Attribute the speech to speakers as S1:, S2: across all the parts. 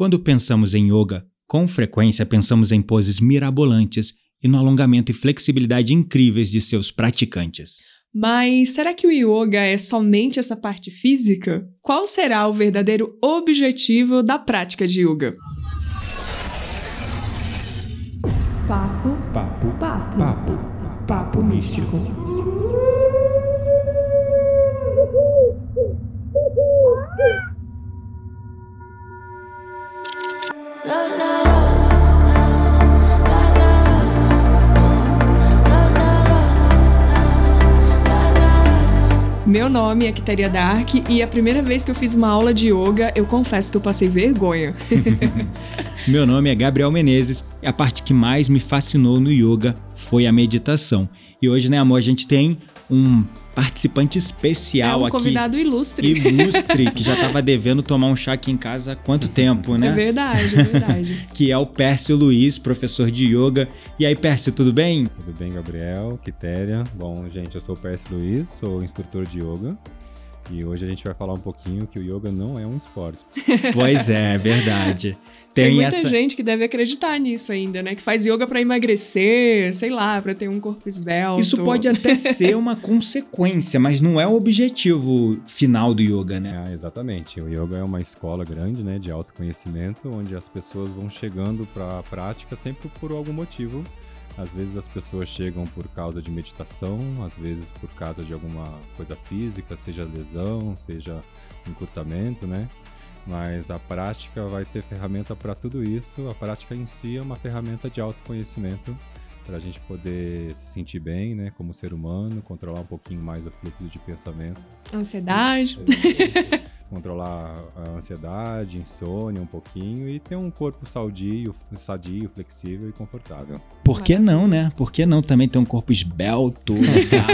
S1: Quando pensamos em yoga, com frequência pensamos em poses mirabolantes e no alongamento e flexibilidade incríveis de seus praticantes.
S2: Mas será que o yoga é somente essa parte física? Qual será o verdadeiro objetivo da prática de yoga?
S3: Papo,
S1: Papo,
S3: papo,
S1: papo,
S3: papo místico.
S2: Meu nome é Kiteria Dark e a primeira vez que eu fiz uma aula de yoga, eu confesso que eu passei vergonha.
S1: Meu nome é Gabriel Menezes e a parte que mais me fascinou no yoga foi a meditação. E hoje, né, amor, a gente tem um participante
S2: É
S1: especial
S2: um
S1: aqui.
S2: convidado ilustre.
S1: Ilustre, que já tava devendo tomar um chá aqui em casa há quanto tempo,
S2: É
S1: né?
S2: verdade, é verdade.
S1: Que é o Pércio Luiz, professor de yoga. E aí, Pércio, tudo bem?
S4: Tudo bem, Gabriel? Quitéria? Bom, gente, eu sou o Pércio Luiz, sou instrutor de yoga. E hoje a gente vai falar um pouquinho que o yoga não é um esporte.
S1: Pois é, é verdade.
S2: Tem,
S1: Tem,
S2: muita
S1: essa.
S2: gente que deve acreditar nisso ainda, né? Que faz yoga pra emagrecer, sei lá, pra ter um corpo esbelto.
S1: Isso pode até ser uma consequência, mas não é o objetivo final do yoga, né?
S4: Ah, exatamente. O yoga é uma escola grande, né, de autoconhecimento, onde as pessoas vão chegando para a prática sempre por algum motivo. Às vezes as pessoas chegam por causa de meditação, às vezes por causa de alguma coisa física, seja lesão, seja encurtamento, né? Mas a prática vai ter ferramenta para tudo isso. A prática em si é uma ferramenta de autoconhecimento para a gente poder se sentir bem, né, como ser humano, controlar um pouquinho mais o fluxo de pensamentos,
S2: Ansiedade.
S4: Controlar a ansiedade, insônia um pouquinho e ter um corpo sadio, sadio, flexível e confortável.
S1: Por que não, né? Por que não também ter um corpo esbelto, legal?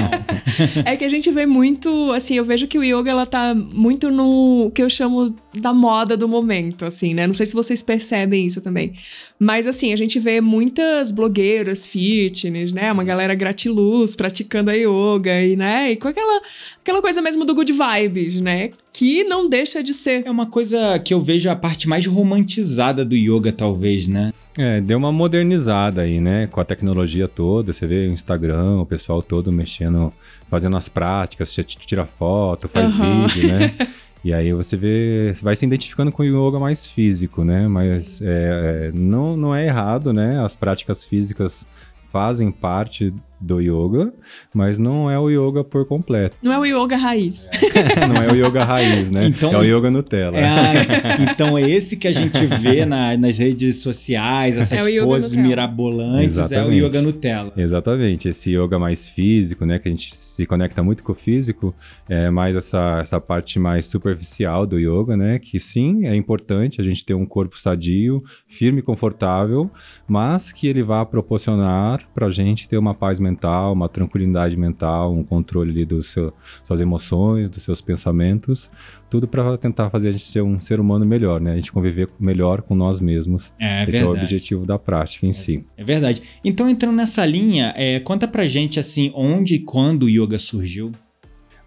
S2: É que a gente vê muito, assim, eu vejo que o yoga ela tá muito no que eu chamo da moda do momento, assim, né? Não sei se vocês percebem isso também. Mas assim, a gente vê muitas blogueiras fitness, né? Uma galera gratiluz praticando a yoga e, né? E com aquela aquela coisa mesmo do good vibes, né? Que não deixa de ser.
S1: é uma coisa que eu vejo a parte mais romantizada do yoga, talvez, né?
S4: É, deu uma modernizada aí, né? Com a tecnologia toda, você vê o Instagram, o pessoal todo mexendo, fazendo as práticas, você tira foto, faz
S2: Aham.
S4: vídeo, né? E aí você vê, vai se identificando com o yoga mais físico, né? Mas é, é, não, não é errado, né? As práticas físicas fazem parte do yoga, mas não é o yoga por completo.
S2: Não é o yoga raiz.
S4: não é o yoga raiz, né?
S1: Então-
S4: é o yoga Nutella.
S1: É, então é esse que a gente vê na- nas redes sociais, essas
S2: É o yoga
S1: poses
S2: Nutella.
S1: mirabolantes, é o
S4: Exatamente.
S1: yoga Nutella.
S4: Exatamente, esse yoga mais físico, né, que a gente se conecta muito com o físico, é mais essa, essa parte mais superficial do yoga, né, que sim, é importante a gente ter um corpo sadio, firme e confortável, mas que ele vá proporcionar pra gente ter uma paz mental, uma tranquilidade mental, um controle ali dos seu, suas emoções, dos seus pensamentos, tudo para tentar fazer a gente ser um ser humano melhor, né, a gente conviver melhor com nós mesmos.
S1: É
S4: Esse é o objetivo da prática em si.
S1: É verdade. Então, entrando nessa linha, é, conta pra gente, assim, onde e quando o yoga surgiu.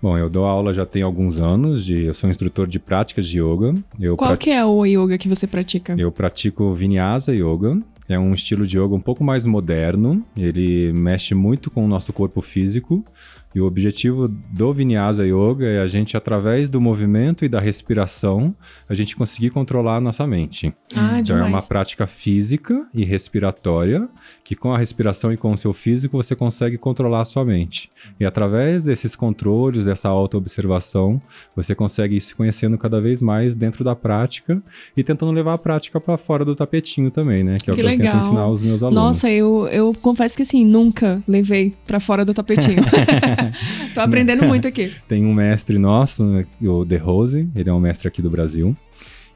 S4: Bom, eu dou aula já tem alguns anos, de, eu sou instrutor de práticas de yoga. Eu,
S2: Qual
S4: prati-
S2: que é o yoga que você pratica?
S4: eu pratico Vinyasa Yoga. É um estilo de yoga um pouco mais moderno. Ele mexe muito com o nosso corpo físico. E o objetivo do Vinyasa Yoga é a gente, através do movimento e da respiração, a gente conseguir controlar a nossa mente.
S2: Ah,
S4: Então é uma
S2: demais.
S4: prática física e respiratória, que com a respiração e com o seu físico você consegue controlar a sua mente. E através desses controles, dessa auto-observação, você consegue ir se conhecendo cada vez mais dentro da prática e tentando levar a prática para fora do tapetinho também, né? Que é o que eu tento ensinar aos meus alunos.
S2: Nossa, eu, eu confesso que assim, nunca levei pra fora do tapetinho. Tô aprendendo muito aqui.
S4: Tem um mestre nosso, né, o De Rose, ele é um mestre aqui do Brasil.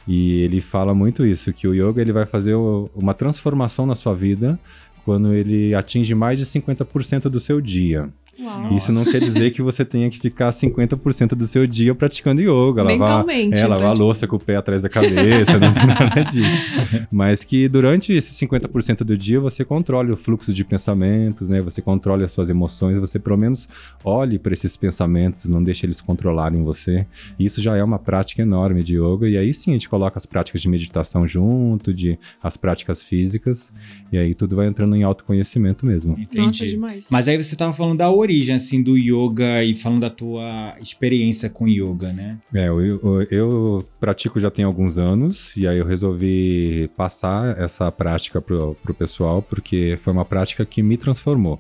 S4: E ele fala muito isso, que o yoga ele vai fazer o- uma transformação na sua vida quando ele atinge mais de 50% do seu dia.
S2: Uau.
S4: Isso não quer dizer que você tenha que ficar 50% do seu dia praticando yoga. Lavar, é, lavar a louça com o pé atrás da cabeça, não tem nada disso. Mas que durante esses 50% do dia você controle o fluxo de pensamentos, né? Você controle as suas emoções, você pelo menos olhe para esses pensamentos, não deixe eles controlarem você. Isso já é uma prática enorme de yoga. E aí sim a gente coloca as práticas de meditação junto, de as práticas físicas, e aí tudo vai entrando em autoconhecimento mesmo.
S1: Entendi.
S2: Nossa, demais.
S1: Mas aí você tava falando da origem, assim, do yoga e falando da tua experiência com yoga, né?
S4: É, eu, eu, eu pratico já tem alguns anos e aí eu resolvi passar essa prática pro, pro pessoal porque foi uma prática que me transformou.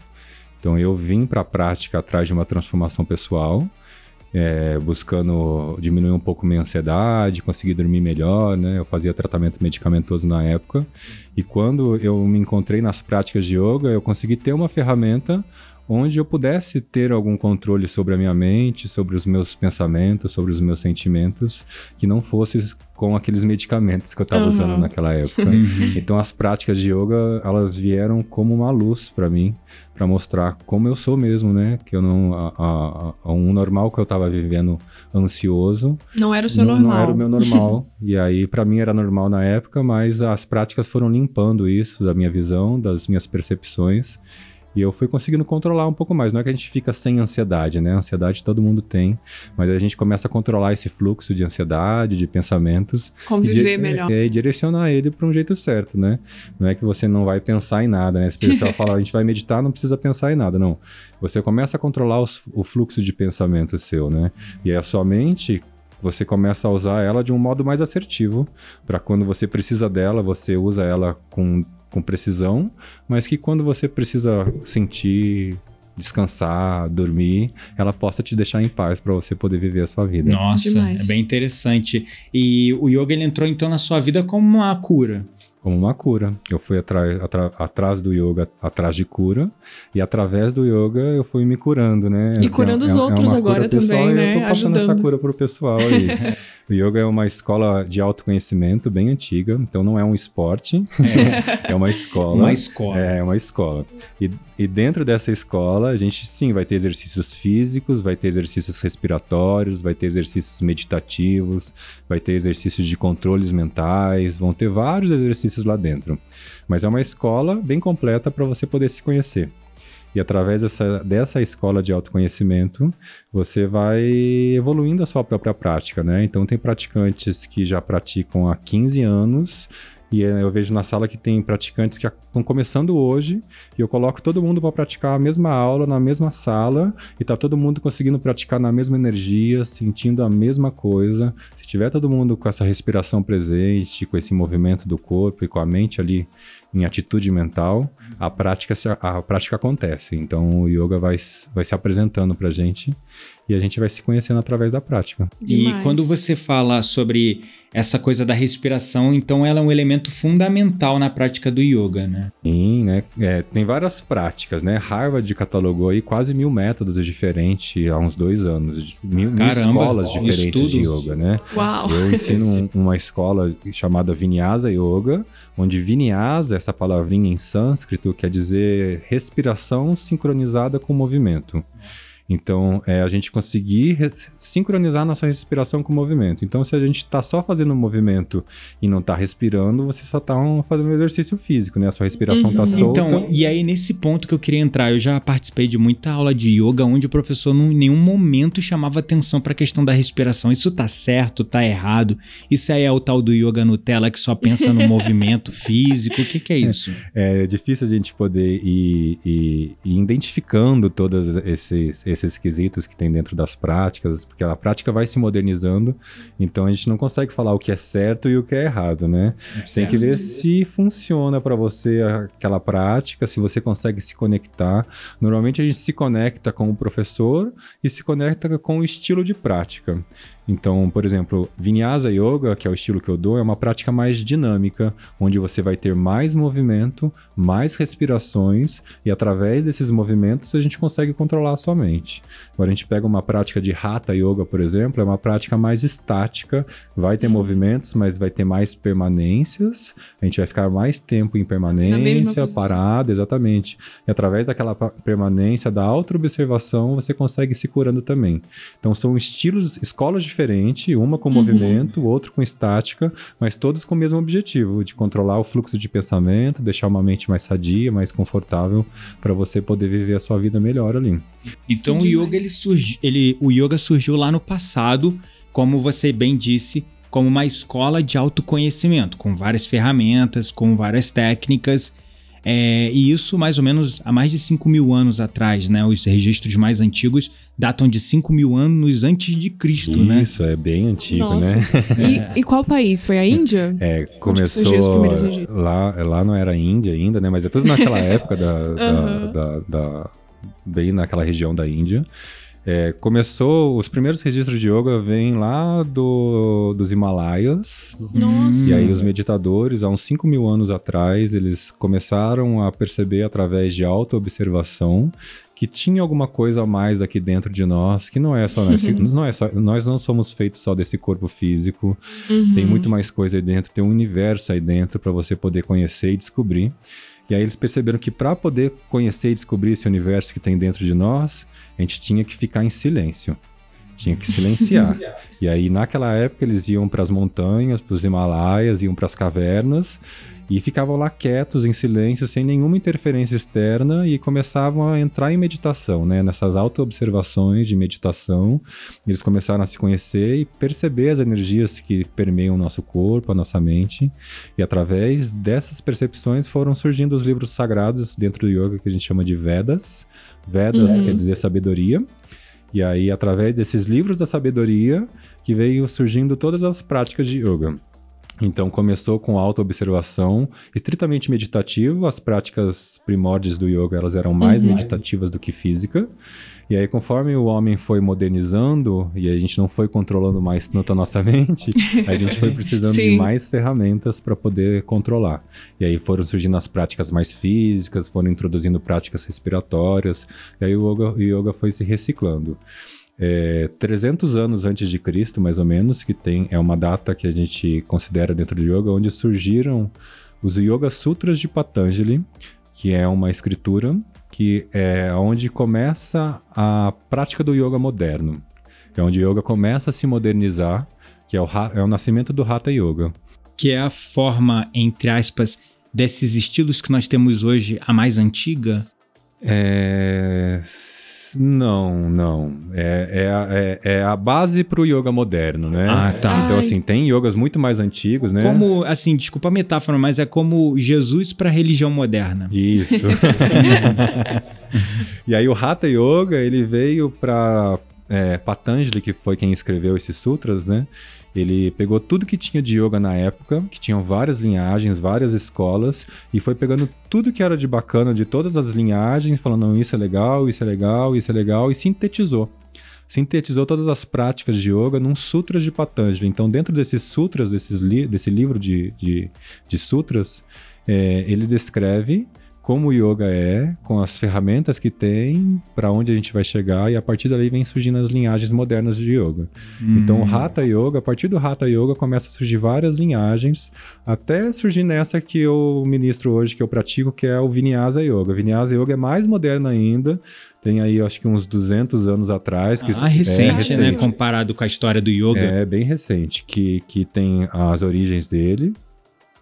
S4: Então eu vim para a prática atrás de uma transformação pessoal, é, buscando diminuir um pouco minha ansiedade, conseguir dormir melhor, né? Eu fazia tratamento medicamentoso na época e quando eu me encontrei nas práticas de yoga, eu consegui ter uma ferramenta onde eu pudesse ter algum controle sobre a minha mente, sobre os meus pensamentos, sobre os meus sentimentos, que não fosse com aqueles medicamentos que eu estava
S2: Uhum.
S4: usando naquela época. então as práticas de yoga, elas vieram como uma luz para mim, para mostrar como eu sou mesmo, né? Que eu não a, a, a- um normal que eu estava vivendo ansioso,
S2: Não era o seu
S4: não,
S2: normal.
S4: não era o meu normal. e aí, pra mim, era normal na época, mas as práticas foram limpando isso da minha visão, das minhas percepções. E eu fui conseguindo controlar um pouco mais. Não é que a gente fica sem ansiedade, né? Ansiedade todo mundo tem. Mas a gente começa a controlar esse fluxo de ansiedade, de pensamentos.
S2: Conviver melhor.
S4: É, e direcionar ele para um jeito certo, né? Não é que você não vai pensar em nada, né? Se pessoal fala, a gente vai meditar, não precisa pensar em nada, não. Você começa a controlar os- o fluxo de pensamento seu, né? E a sua mente, você começa a usar ela de um modo mais assertivo, para quando você precisa dela, você usa ela com, com precisão, mas que quando você precisa sentir, descansar, dormir, ela possa te deixar em paz para você poder viver a sua vida.
S1: Nossa,
S2: Demais.
S1: é bem interessante. E o yoga ele entrou então na sua vida como uma cura.
S4: como uma cura. Eu fui atrás, atrás do yoga, atrás de cura, e através do yoga eu fui me curando, né?
S2: E curando os outros
S4: uma
S2: agora também, né?
S4: Eu tô passando essa
S2: Ajudando.
S4: cura pro pessoal aí. o yoga é uma escola de autoconhecimento bem antiga, então não é um esporte, é, uma escola.
S1: Uma escola.
S4: É, uma escola. E, e dentro dessa escola, a gente sim vai ter exercícios físicos, vai ter exercícios respiratórios, vai ter exercícios meditativos, vai ter exercícios de controles mentais, vão ter vários exercícios lá dentro. Mas é uma escola bem completa para você poder se conhecer. E através dessa, dessa escola de autoconhecimento, você vai evoluindo a sua própria prática, né? Então, tem praticantes que já praticam há 15 anos, e eh, eu vejo na sala que tem praticantes que estão começando hoje, e eu coloco todo mundo para praticar a mesma aula na mesma sala, e tá todo mundo conseguindo praticar na mesma energia, sentindo a mesma coisa. Se tiver todo mundo com essa respiração presente, com esse movimento do corpo e com a mente ali em atitude mental, a prática, a prática acontece. Então o yoga vai, vai se apresentando pra gente e a gente vai se conhecendo através da prática.
S1: E
S2: Demais.
S1: quando você fala sobre essa coisa da respiração, então ela é um elemento fundamental na prática do yoga, né?
S4: Sim, né? É, tem várias práticas, né? Harvard catalogou aí quase mil métodos diferentes há uns dois anos. Mil, mil escolas diferentes de
S1: estudos.
S4: yoga, né?
S2: Uau.
S4: Eu ensino um- uma escola chamada Vinyasa Yoga, onde Vinyasa, essa palavrinha em sânscrito, quer dizer respiração sincronizada com movimento. Então, é a gente conseguir sincronizar nossa respiração com o movimento. Então, se a gente está só fazendo movimento e não está respirando, você só está fazendo um exercício físico, né? A sua respiração está
S2: Uhum.
S4: solta.
S1: Então, e aí nesse ponto que eu queria entrar, eu já participei de muita aula de yoga onde o professor não, em nenhum momento chamava atenção para a questão da respiração. Isso tá certo, tá errado? Isso aí é o tal do yoga Nutella que só pensa no movimento físico? O que, que é isso?
S4: É difícil a gente poder ir, ir- ir identificando todos esses, esses quesitos que tem dentro das práticas, porque a prática vai se modernizando, então a gente não consegue falar o que é certo e o que é errado, né? Tem que ver se funciona para você aquela prática, se você consegue se conectar. Normalmente a gente se conecta com o professor e se conecta com o estilo de prática. Então, por exemplo, Vinyasa Yoga, que é o estilo que eu dou, é uma prática mais dinâmica, onde você vai ter mais movimento, mais respirações, e através desses movimentos a gente consegue controlar a sua mente. Agora, a gente pega uma prática de Hatha Yoga, por exemplo, é uma prática mais estática, vai ter movimentos, mas vai ter mais permanências, a gente vai ficar mais tempo em permanência, parado, exatamente. E através daquela permanência, da auto-observação, você consegue se curando também. Então são estilos, escolas diferentes, uma com movimento, outro com estática, mas todos com o mesmo objetivo, de controlar o fluxo de pensamento, deixar uma mente mais sadia, mais confortável, para você poder viver a sua vida melhor ali.
S1: Então o
S2: Demais.
S1: yoga ele surgi, ele, o yoga surgiu lá no passado, como você bem disse, como uma escola de autoconhecimento, com várias ferramentas, com várias técnicas. É, e isso mais ou menos há mais de 5 mil anos atrás, né? Os registros mais antigos datam de 5 mil anos antes de Cristo, né?
S4: Isso, é bem antigo,
S2: Nossa.
S4: né?
S2: E, e qual país? Foi a Índia?
S4: É, começou lá, lá não era Índia ainda, né? Mas é tudo naquela época da, da-
S2: Aham.
S4: da- da- bem naquela região da Índia. É, começou, os primeiros registros de yoga vêm lá do, dos Himalaias.
S2: Nossa.
S4: E aí os meditadores, há uns 5 mil anos atrás, eles começaram a perceber através de autoobservação que tinha alguma coisa a mais aqui dentro de nós, que não é só nós, não é só, nós não somos feitos só desse corpo físico,
S2: Uhum.
S4: tem muito mais coisa aí dentro, tem um universo aí dentro para você poder conhecer e descobrir. E aí eles perceberam que para poder conhecer e descobrir esse universo que tem dentro de nós, a gente tinha que ficar em silêncio. Tinha que silenciar. e aí naquela época eles iam para as montanhas, para os Himalaias, iam para as cavernas e ficavam lá quietos, em silêncio, sem nenhuma interferência externa e começavam a entrar em meditação, né? Nessas auto-observações de meditação, eles começaram a se conhecer e perceber as energias que permeiam o nosso corpo, a nossa mente. E através dessas percepções foram surgindo os livros sagrados dentro do yoga que a gente chama de Vedas. Vedas
S2: Uhum.
S4: quer dizer sabedoria. E aí, através desses livros da sabedoria, que veio surgindo todas as práticas de yoga. Então começou com auto-observação, estritamente meditativo. As práticas primórdias do yoga elas eram mais
S2: Uhum.
S4: meditativas do que física. E aí, conforme o homem foi modernizando e a gente não foi controlando mais tanto a nossa mente, a gente foi precisando de mais ferramentas para poder controlar. E aí foram surgindo as práticas mais físicas, foram introduzindo práticas respiratórias, e aí o yoga, o yoga foi se reciclando. É, 300 anos antes de Cristo, mais ou menos, que tem é uma data que a gente considera dentro do yoga, onde surgiram os Yoga Sutras de Patanjali, que é uma escritura que é onde começa a prática do yoga moderno. É onde o yoga começa a se modernizar, que é o, é o nascimento do Hatha Yoga.
S1: Que é a forma, entre aspas, desses estilos que nós temos hoje, a mais antiga.
S4: É... Não, não. É, é, a- é, é a base para o yoga moderno, né?
S1: Ah, tá.
S4: Então,
S2: Ai.
S4: assim, tem yogas muito mais antigos, né?
S1: Como, assim, desculpa a metáfora, mas é como Jesus para a religião moderna.
S4: Isso. e aí o Hatha Yoga, ele veio para Patanjali, que foi quem escreveu esses sutras, né? Ele pegou tudo que tinha de yoga na época, que tinham várias linhagens, várias escolas, e foi pegando tudo que era de bacana de todas as linhagens, falando, não, isso é legal, isso é legal, isso é legal, e sintetizou. Sintetizou todas as práticas de yoga num sutras de Patanjali. Então, dentro desses sutras, desses li desse livro de, de, de sutras, é, ele descreve como o yoga é, com as ferramentas que tem, para onde a gente vai chegar, e a partir dali vem surgindo as linhagens modernas de yoga. Então, o Hatha Yoga, a partir do Hatha Yoga, começa a surgir várias linhagens, até surgir nessa que eu ministro hoje, que eu pratico, que é o Vinyasa Yoga. Vinyasa Yoga é mais moderno ainda, tem aí, acho que uns 200 anos atrás. Que
S1: Ah, recente,
S4: é,
S1: né? Comparado com a história do yoga.
S4: é bem recente, que, que tem as origens dele.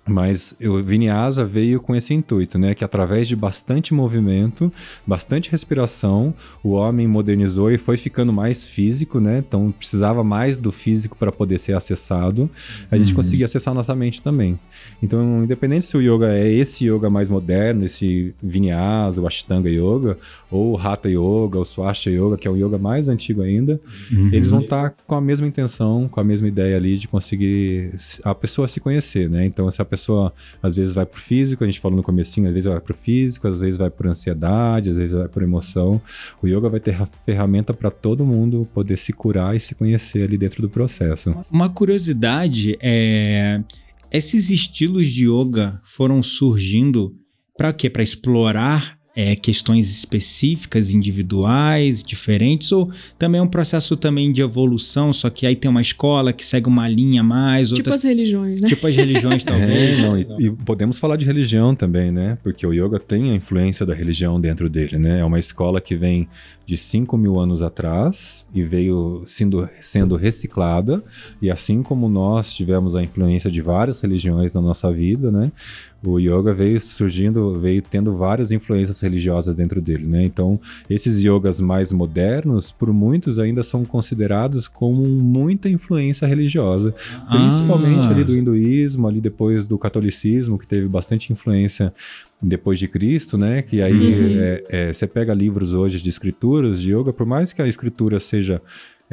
S4: Mas o Vinyasa veio com esse intuito, né? Que através de bastante movimento, bastante respiração, o homem modernizou e foi ficando mais físico, né? Então precisava mais do físico para poder ser acessado. A gente
S1: Uhum.
S4: conseguia acessar nossa mente também. Então, independente se o yoga é esse yoga mais moderno, esse Vinyasa, o Ashtanga Yoga, ou o Hatha Yoga, o Swastika Yoga, que é o yoga mais antigo ainda,
S1: Uhum.
S4: eles vão estar com a mesma intenção, com a mesma ideia ali de conseguir a pessoa se conhecer, né? Então, essa pessoa às vezes vai pro físico, a gente falou no comecinho, às vezes vai pro físico, às vezes vai por ansiedade, às vezes vai por emoção. O yoga vai ter ferramenta para todo mundo poder se curar e se conhecer ali dentro do processo.
S1: Uma curiosidade é esses estilos de yoga foram surgindo para quê? Para explorar é, questões específicas, individuais, diferentes, ou também é um processo também de evolução, só que aí tem uma escola que segue uma linha mais,
S2: Tipo
S1: outra...
S2: as religiões, né?
S1: Tipo as religiões, talvez.
S4: É, não, e, e podemos falar de religião também, né? Porque o yoga tem a influência da religião dentro dele, né? É uma escola que vem de 5 mil anos atrás e veio sendo, sendo reciclada, e assim como nós tivemos a influência de várias religiões na nossa vida, né? O yoga veio surgindo, veio tendo várias influências religiosas dentro dele, né? Então, esses yogas mais modernos, por muitos ainda são considerados como muita influência religiosa, principalmente
S1: Ah.
S4: ali do hinduísmo, ali depois do catolicismo, que teve bastante influência depois de Cristo, né? Que aí
S2: Uhum.
S4: é, é, você pega livros hoje de escrituras de yoga, por mais que a escritura seja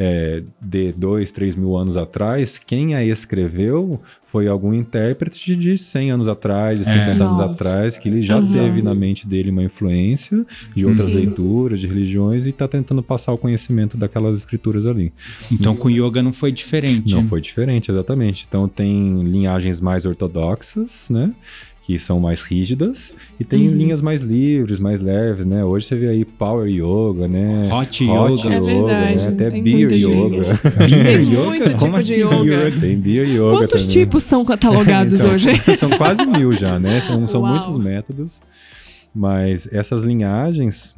S4: é, de dois, três mil anos atrás, quem a escreveu foi algum intérprete de 100 anos atrás, de
S1: É.
S4: 50 anos
S2: Nossa.
S4: atrás, que ele já
S2: Uhum.
S4: teve na mente dele uma influência de outras
S2: Sim.
S4: leituras, de religiões, e está tentando passar o conhecimento daquelas escrituras ali.
S1: Então com yoga não foi diferente.
S4: Não foi diferente, exatamente. Então tem linhagens mais ortodoxas, né? Que são mais rígidas, e tem
S2: Uhum.
S4: linhas mais livres, mais leves, né? Hoje você vê aí Power Yoga, né?
S1: Hot
S4: Hot
S1: yoga.
S2: É verdade,
S4: né? Até
S2: tem
S4: Beer
S2: muita
S4: Yoga.
S1: Beer
S2: Tem
S1: yoga?
S2: muito tipo
S1: Como
S2: de
S1: assim
S2: yoga.
S1: yoga?
S4: tem Beer Yoga
S2: Quantos
S4: também.
S2: tipos são catalogados
S4: Então,
S2: hoje?
S4: São quase mil já, né? São, são muitos métodos. Mas essas linhagens,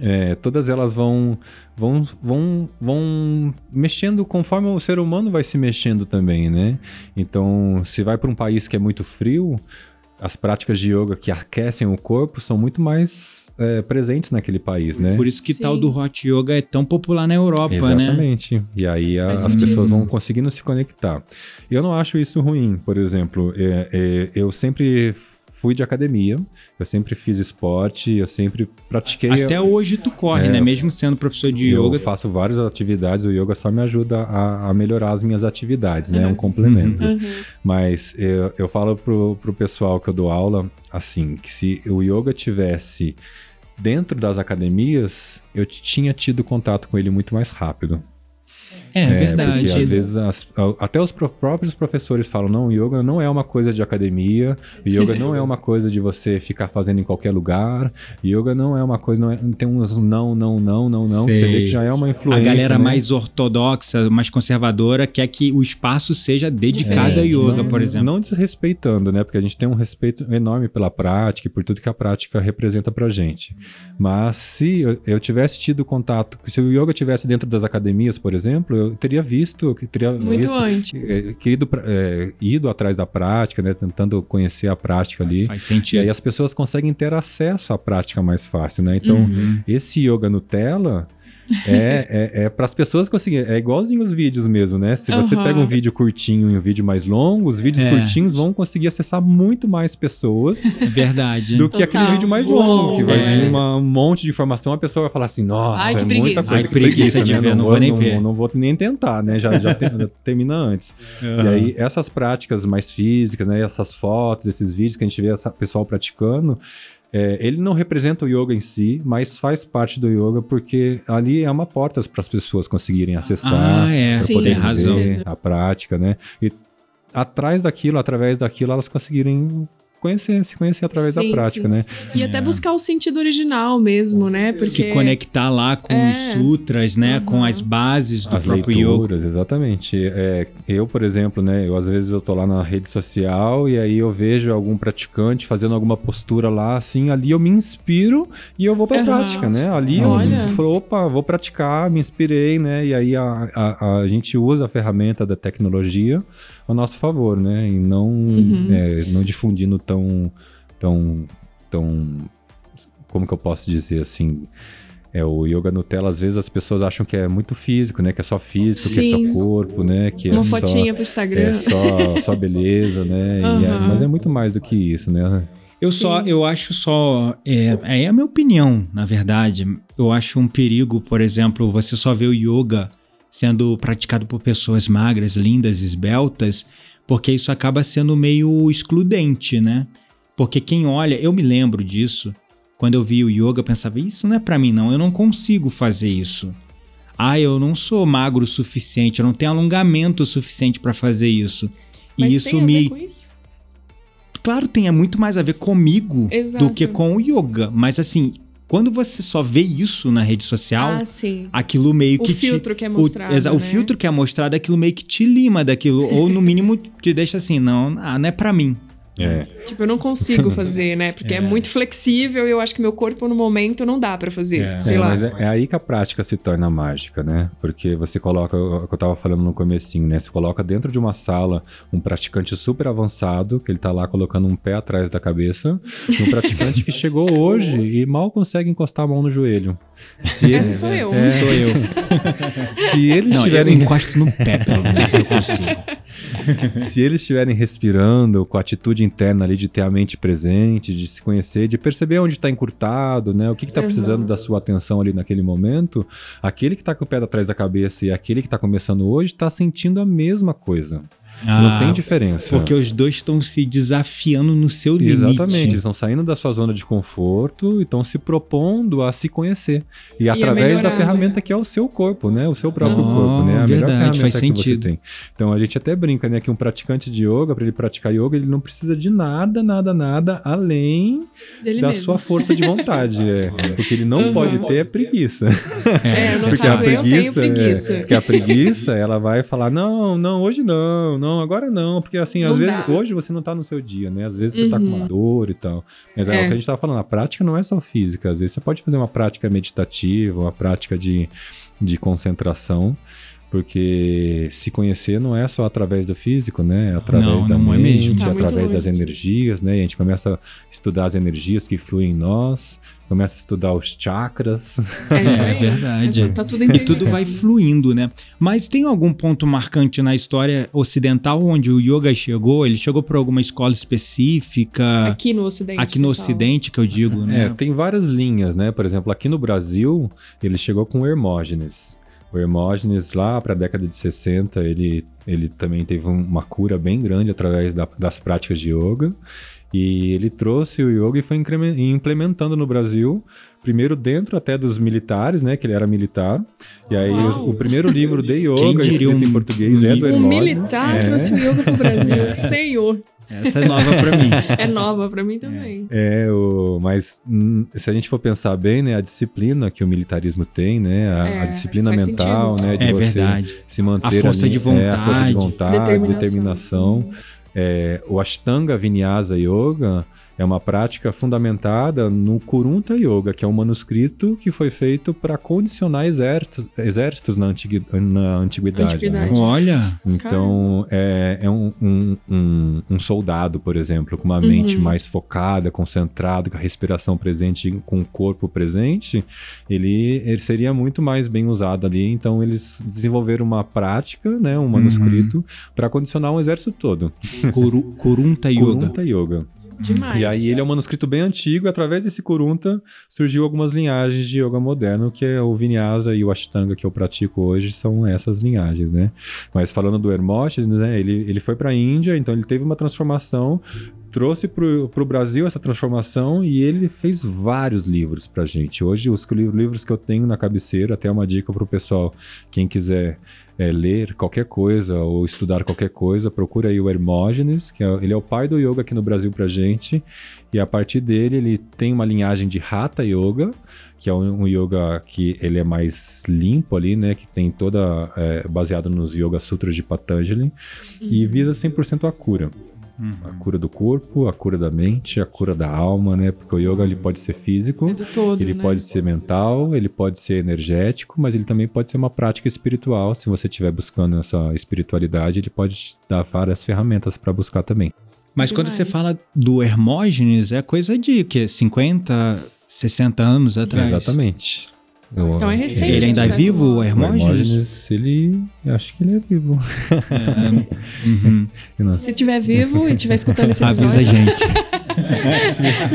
S4: é, todas elas vão, vão, vão, vão mexendo conforme o ser humano vai se mexendo também, né? Então, se vai para um país que é muito frio, as práticas de yoga que aquecem o corpo são muito mais é, presentes naquele país, né?
S1: Por isso que
S2: Sim.
S1: tal do hot yoga é tão popular na Europa, né?
S4: Exatamente. E aí a- as pessoas vão conseguindo se conectar. Eu não acho isso ruim, por exemplo. é, é, eu sempre fui de academia, eu sempre fiz esporte, eu sempre pratiquei.
S1: Até hoje tu corre,
S4: É.
S1: né? Mesmo sendo professor de
S4: eu
S1: yoga.
S4: faço várias atividades, o yoga só me ajuda a, a melhorar as minhas atividades, né? É um
S2: Uhum.
S4: complemento.
S2: Uhum.
S4: Mas eu, eu falo pro, pro pessoal que eu dou aula, assim, que se o yoga tivesse dentro das academias, eu tinha tido contato com ele muito mais rápido.
S1: É,
S4: É,
S1: verdade.
S4: Porque às vezes as- até os próprios professores falam: não, yoga não é uma coisa de academia, o yoga não é uma coisa de você ficar fazendo em qualquer lugar, yoga não é uma coisa, não é- tem uns não, não, não, não, não, você vê que já é uma
S1: A
S4: influência.
S1: galera
S4: né?
S1: mais ortodoxa, mais conservadora, quer que o espaço seja dedicado
S4: É,
S1: a yoga,
S4: não-
S1: por exemplo.
S4: Não desrespeitando, né? Porque a gente tem um respeito enorme pela prática e por tudo que a prática representa pra gente. Mas se eu, eu tivesse tido contato, se o yoga tivesse dentro das academias, por exemplo, eu teria visto, eu teria
S2: Muito
S4: visto,
S2: antes.
S4: é, querido, é, ido atrás da prática, né? Tentando conhecer a prática ali.
S1: Faz
S4: E
S1: sentido.
S4: aí as pessoas conseguem ter acesso à prática mais fácil, né? Então,
S1: Uhum.
S4: esse yoga Nutella é, é, é para as pessoas conseguirem. É igualzinho os vídeos mesmo, né? Se você
S2: Aham.
S4: pega um vídeo curtinho e um vídeo mais longo, os vídeos
S1: É.
S4: curtinhos vão conseguir acessar muito mais pessoas
S1: É verdade.
S4: do que
S2: Total.
S4: aquele vídeo mais
S2: Uou.
S4: longo, que vai
S1: É.
S4: vir uma- um monte de informação, a pessoa vai falar assim, nossa,
S2: Ai, que
S4: é
S2: preguiça.
S4: muita coisa.
S1: Ai,
S4: que
S1: preguiça de
S4: né?
S1: ver, não vou nem ver.
S4: Não, não vou nem tentar, né? Já, já te- já termina antes. E aí, essas práticas mais físicas, né? Essas fotos, esses vídeos que a gente vê essa pessoal praticando, é, ele não representa o yoga em si, mas faz parte do yoga porque ali é uma porta para as pessoas conseguirem acessar,
S1: Ah, é.
S2: Sim,
S4: poder
S1: tem razão.
S4: a prática, né? E atrás daquilo, através daquilo, elas conseguirem conhecer, se conhecer através
S2: Sim,
S4: da prática,
S2: sim.
S4: né?
S2: E até
S1: É.
S2: buscar o sentido original mesmo, né? Porque
S1: Se conectar lá com
S2: É.
S1: os sutras, né?
S2: Uhum.
S1: Com as bases do
S4: As
S1: próprio yoga.
S4: leituras, exatamente. É, eu, por exemplo, né, eu às vezes eu tô lá na rede social e aí eu vejo algum praticante fazendo alguma postura lá, assim, ali eu me inspiro e eu vou pra
S2: Aham.
S4: prática, né? Ali
S2: Olha.
S4: eu falo, opa, vou praticar, me inspirei, né? E aí a, a, a gente usa a ferramenta da tecnologia ao nosso favor, né? E não,
S2: Uhum.
S4: é, não difundindo tão, tão, tão, como que eu posso dizer assim, é, o yoga Nutella, às vezes as pessoas acham que é muito físico, né? Que é só físico, que é
S2: Sim.
S4: só corpo, né? Que
S2: uma
S4: é só,
S2: fotinha pro Instagram.
S4: é só, só beleza, né? E é- mas é muito mais do que isso, né?
S1: Eu só,
S2: Sim.
S1: eu acho só, é, é a minha opinião, na verdade. Eu acho um perigo, por exemplo, você só vê o yoga sendo praticado por pessoas magras, lindas, esbeltas, Porque isso acaba sendo meio excludente, né? Porque quem olha, eu me lembro disso, quando eu vi o yoga, eu pensava, isso não é pra mim não, eu não consigo fazer isso. Ah, eu não sou magro o suficiente, eu não tenho alongamento o suficiente pra fazer isso.
S2: Mas
S1: e isso
S2: tem a
S1: me
S2: ver com isso?
S1: claro, tem é muito mais a ver comigo
S2: Exato.
S1: do que com o yoga. Mas assim, quando você só vê isso na rede social,
S2: Ah,
S1: aquilo meio
S2: O
S1: que
S2: filtro
S1: te,
S2: que é
S1: o-
S2: mostrado,
S1: o,
S2: né?
S1: filtro que é mostrado, aquilo meio que te lima daquilo, ou no mínimo te deixa assim, não, ah, não é pra mim.
S4: É.
S2: Tipo, eu não consigo fazer, né? Porque é, muito flexível e eu acho que meu corpo no momento não dá pra fazer.
S1: É.
S2: Sei
S4: É,
S2: lá.
S4: mas é, é aí que a prática se torna mágica, né? Porque você coloca, o que eu tava falando no comecinho, né? Você coloca dentro de uma sala um praticante super avançado, que ele tá lá colocando um pé atrás da cabeça, e um praticante que chegou hoje e mal consegue encostar a mão no joelho. Se ele-
S2: Essa sou eu.
S4: É,
S1: Sou eu.
S4: se eles
S1: Não, eu
S4: estiverem
S1: encosto no pé, pelo menos eu consigo.
S4: Se eles estiverem respirando com a interna ali de ter a mente presente, de se conhecer, de perceber onde está encurtado, né? O que está precisando da sua atenção ali naquele momento, aquele que está com o pé atrás da cabeça e aquele que está começando hoje está sentindo a mesma coisa. Não
S1: Ah,
S4: tem diferença.
S1: Porque os dois estão se desafiando no seu limite.
S4: Exatamente, eles estão saindo da sua zona de conforto e estão se propondo a se conhecer. E através da
S2: melhorar,
S4: ferramenta que é o seu corpo, né? O seu próprio
S1: Oh,
S4: corpo, né? A melhor
S1: verdade,
S4: ferramenta
S1: faz
S4: que
S1: sentido.
S4: você tem. Então a gente até brinca, né? Que um praticante de yoga, para ele praticar yoga, ele não precisa de nada, nada, nada além
S2: Dele
S4: da
S2: mesmo.
S4: sua força de vontade. é. O que ele não
S2: Uhum.
S4: pode ter é preguiça.
S2: É, no
S1: Porque
S2: caso
S1: a
S2: eu tenho preguiça.
S4: É, porque a preguiça, ela vai falar: não, não, hoje não, não, agora não. Porque assim, às
S2: Não
S4: vezes,
S2: dá.
S4: hoje você não tá no seu dia, né? Às vezes você tá com
S2: Uhum.
S4: uma dor e tal. Mas é.
S2: É.
S4: o que a gente tava falando, a prática não é só física. Às vezes você pode fazer uma prática meditativa, uma prática de, de concentração. Porque se conhecer não é só através do físico, né? É através
S1: Não,
S4: da
S1: não é
S4: mente,
S1: mesmo.
S2: Tá
S4: através das energias, né? E a gente começa a estudar as energias que fluem em nós, começa a estudar os chakras.
S2: É isso
S1: É
S2: aí.
S1: verdade.
S2: Tá tudo
S1: E tudo vai fluindo, né? Mas tem algum ponto marcante na história ocidental onde o yoga chegou? Ele chegou por alguma escola específica?
S2: Aqui no Ocidente.
S1: Aqui no
S2: fala.
S1: Ocidente, que eu digo,
S4: É,
S1: né?
S4: tem várias linhas, né? Por exemplo, aqui no Brasil, ele chegou com o Hermógenes. O Hermógenes, lá para a década de 60, ele, ele também teve um- uma cura bem grande através da- das práticas de yoga. E ele trouxe o yoga e foi implementando no Brasil, primeiro dentro até dos militares, né? Que ele era militar. E aí
S2: Uau.
S4: o primeiro livro de yoga escrito
S1: um-
S4: em português é do
S1: um
S2: Um
S4: Hermógenes.
S2: militar
S4: É.
S2: trouxe o yoga pro Brasil. Senhor.
S1: Essa é nova pra mim.
S2: É nova pra mim também.
S4: É, o, mas hum, se a gente for pensar bem, né, a disciplina que o militarismo tem, né, a,
S2: É,
S4: a disciplina mental,
S2: sentido.
S4: né, de
S1: É
S4: você
S1: verdade.
S4: se manter
S1: A força
S4: ali,
S1: de
S4: é, a força de
S1: vontade,
S4: vontade,
S2: Determinação.
S4: determinação. É, o Ashtanga Vinyasa Yoga é uma prática fundamentada no Kurunta Yoga, que é um manuscrito que foi feito para condicionar exércitos, exércitos na, antigui- na antiguidade.
S2: Antiguidade.
S4: né?
S1: Olha,
S4: Então, é, é um, um, um, um soldado, por exemplo, com uma mente
S2: Uhum.
S4: mais focada, concentrada, com a respiração presente, com o corpo presente, ele, ele seria muito mais bem usado ali. Então, eles desenvolveram uma prática, né, um manuscrito, para condicionar um exército todo.
S1: Kuru, Kurunta Yoga.
S4: Kurunta Yoga.
S2: Demais.
S4: E aí ele é um manuscrito bem antigo, e através desse Kurunta surgiu algumas linhagens de yoga moderno, que é o Vinyasa e o Ashtanga que eu pratico hoje, são essas linhagens, né? Mas falando do Hermógenes, né, ele, ele foi para a Índia, então ele teve uma transformação, trouxe para o Brasil essa transformação e ele fez vários livros pra gente. Hoje os li- livros que eu tenho na cabeceira, até uma dica pro pessoal, quem quiser é, ler qualquer coisa ou estudar qualquer coisa, procura aí o Hermógenes, que é, ele é o pai do yoga aqui no Brasil pra gente, e a partir dele ele tem uma linhagem de Hatha Yoga, que é um, um yoga que ele é mais limpo ali, né, que tem toda, é, baseado nos Yoga Sutras de Patanjali, e visa 100% a cura. A cura do corpo, a cura da mente, a cura da alma, né, porque o yoga ele pode ser físico,
S2: É do todo,
S4: ele
S2: né?
S4: pode ser mental, ele pode ser energético, mas ele também pode ser uma prática espiritual. Se você estiver buscando essa espiritualidade, ele pode te dar várias ferramentas para buscar também.
S1: Mas quando você fala do Hermógenes, é coisa de que 50, 60 anos atrás.
S4: Exatamente. Eu-
S2: Então é recente.
S1: Ele ainda é
S2: certo?
S1: vivo, o
S4: o
S1: Hermógenes?
S4: Hermógenes, ele. Eu acho que ele é vivo.
S1: É, uhum.
S2: Se tiver vivo e estiver escutando esse episódio,
S1: Avisa a gente.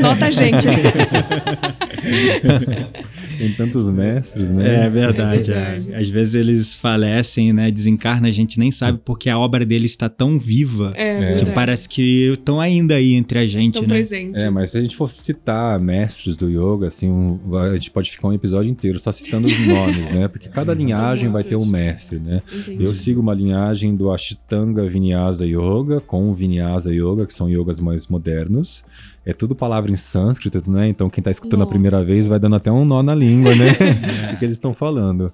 S2: nota a gente.
S4: Tem tantos mestres, né?
S1: É verdade.
S2: É verdade.
S1: é. Às vezes eles falecem, né? Desencarna, a gente nem sabe porque a obra deles está tão viva
S2: É,
S1: que
S2: verdade.
S1: parece que estão ainda aí entre a gente,
S2: Estão
S1: né?
S2: presentes.
S4: É, mas se a gente fosse citar mestres do yoga, assim, um- a gente pode ficar um episódio inteiro só citando os nomes, né? Porque cada linhagem vai ter um mestre, né?
S2: Entendi.
S4: Eu sigo uma linhagem do Ashtanga Vinyasa Yoga com o Vinyasa Yoga, que são yogas mais modernos. É tudo palavra em sânscrito, né? Então quem tá escutando a
S2: Nossa.
S4: Primeira vez vai dando até um nó na língua, né? o que eles estão falando.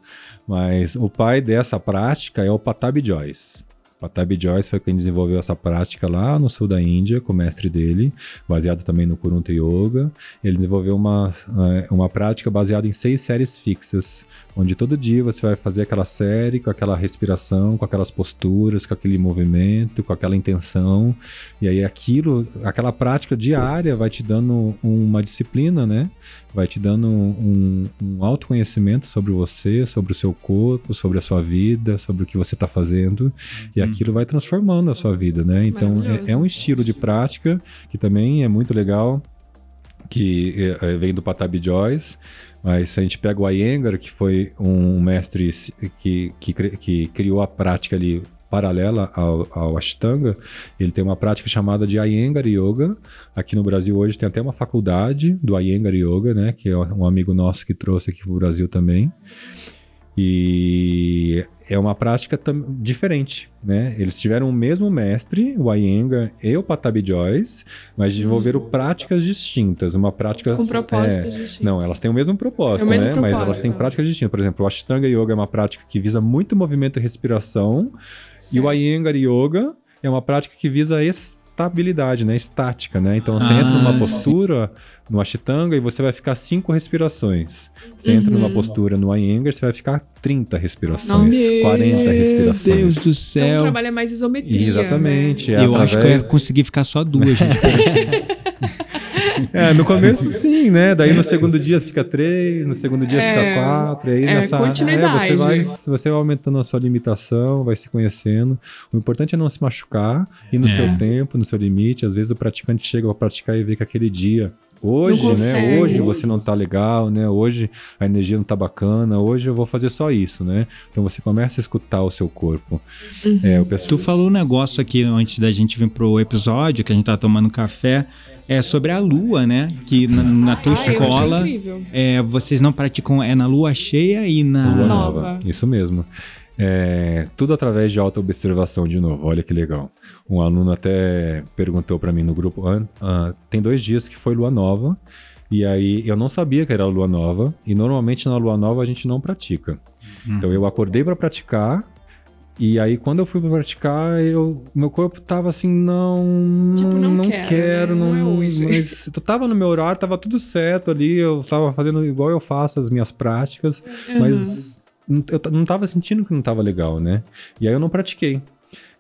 S4: Mas o pai dessa prática é o Patabi Joyce. Patabi Joyce foi quem desenvolveu essa prática lá no sul da Índia, com o mestre dele, baseado também no Kurunta Yoga. Ele desenvolveu uma, eh, uma prática baseada em seis séries fixas, onde todo dia você vai fazer aquela série com aquela respiração, com aquelas posturas, com aquele movimento, com aquela intenção. E aí aquilo, aquela prática diária vai te dando uma disciplina, né? Vai te dando um, um autoconhecimento sobre você, sobre o seu corpo, sobre a sua vida, sobre o que você está fazendo. E aquilo vai transformando a sua vida, né? Então é, é um estilo de prática que também é muito legal que eh, eh, vem do Patabi Joyce, mas se a gente pega o Iyengar, que foi um mestre que, que, que criou a prática ali paralela ao, ao Ashtanga, ele tem uma prática chamada de Iyengar Yoga. Aqui no Brasil hoje tem até uma faculdade do Iyengar Yoga, né, que é um amigo nosso que trouxe aqui para o Brasil também. E é uma prática diferente, né? Eles tiveram o mesmo mestre, o Iyengar e o Patabi Joyce, mas desenvolveram práticas distintas. Uma prática
S2: Com
S4: é,
S2: propósitos distintos.
S4: não, elas têm o mesmo propósito,
S2: É o mesmo
S4: né? Mas elas
S2: propósito.
S4: têm práticas distintas. Por exemplo, o Ashtanga Yoga é uma prática que visa muito movimento e respiração, e o. Iyengar Yoga é uma prática que visa estabilidade, né? Estática, né? Então você
S1: Ah,
S4: entra numa
S1: sim.
S4: postura no Ashtanga e você vai ficar cinco respirações. Você entra numa
S2: Uhum.
S4: postura no Iyengar, você vai ficar 30 respirações,
S2: Nossa.
S4: 40 respirações.
S1: Meu Deus do
S2: Então
S1: céu.
S2: trabalha mais isometria.
S4: Exatamente.
S2: Né?
S4: é
S1: eu acho que eu
S4: através-
S1: ia conseguir ficar só duas, gente.
S4: É, no começo sim, né? Daí no segundo dia fica três, no segundo dia
S2: É,
S4: fica quatro, e aí
S2: é,
S4: nessa
S2: continuidade.
S4: é, você vai você vai aumentando a sua limitação, vai se conhecendo. O importante é não se machucar e no
S1: É.
S4: seu tempo, no seu limite. Às vezes o praticante chega a praticar e vê que aquele dia Hoje, né? Hoje você não tá legal, né? Hoje a energia não tá bacana, hoje eu vou fazer só isso, né? Então você começa a escutar o seu corpo.
S2: Uhum.
S4: É, o pessoal...
S1: Tu falou um negócio aqui antes da gente vir pro episódio, que a gente tá tomando café, é sobre a lua, né? Que na, na tua
S2: Ah,
S1: escola,
S2: incrível.
S1: é, vocês não praticam, é na lua cheia e na...
S4: Lua
S2: Nova.
S4: nova. Isso mesmo. É, tudo através de autoobservação de novo. Olha que legal. Um aluno até perguntou para mim no grupo: "Ah, ah, tem dois dias que foi lua nova. E aí eu não sabia que era lua nova. E normalmente na lua nova a gente não pratica. Então eu acordei para praticar. E aí, quando eu fui pra praticar, eu, meu corpo tava assim, não.
S2: Tipo, não quero, né?
S4: não,
S2: Não é hoje.
S4: Mas eu tava no meu horário, tava tudo certo ali, eu tava fazendo igual eu faço as minhas práticas.
S2: Uhum.
S4: Mas não- eu não tava sentindo que não tava legal, né? E aí eu não pratiquei.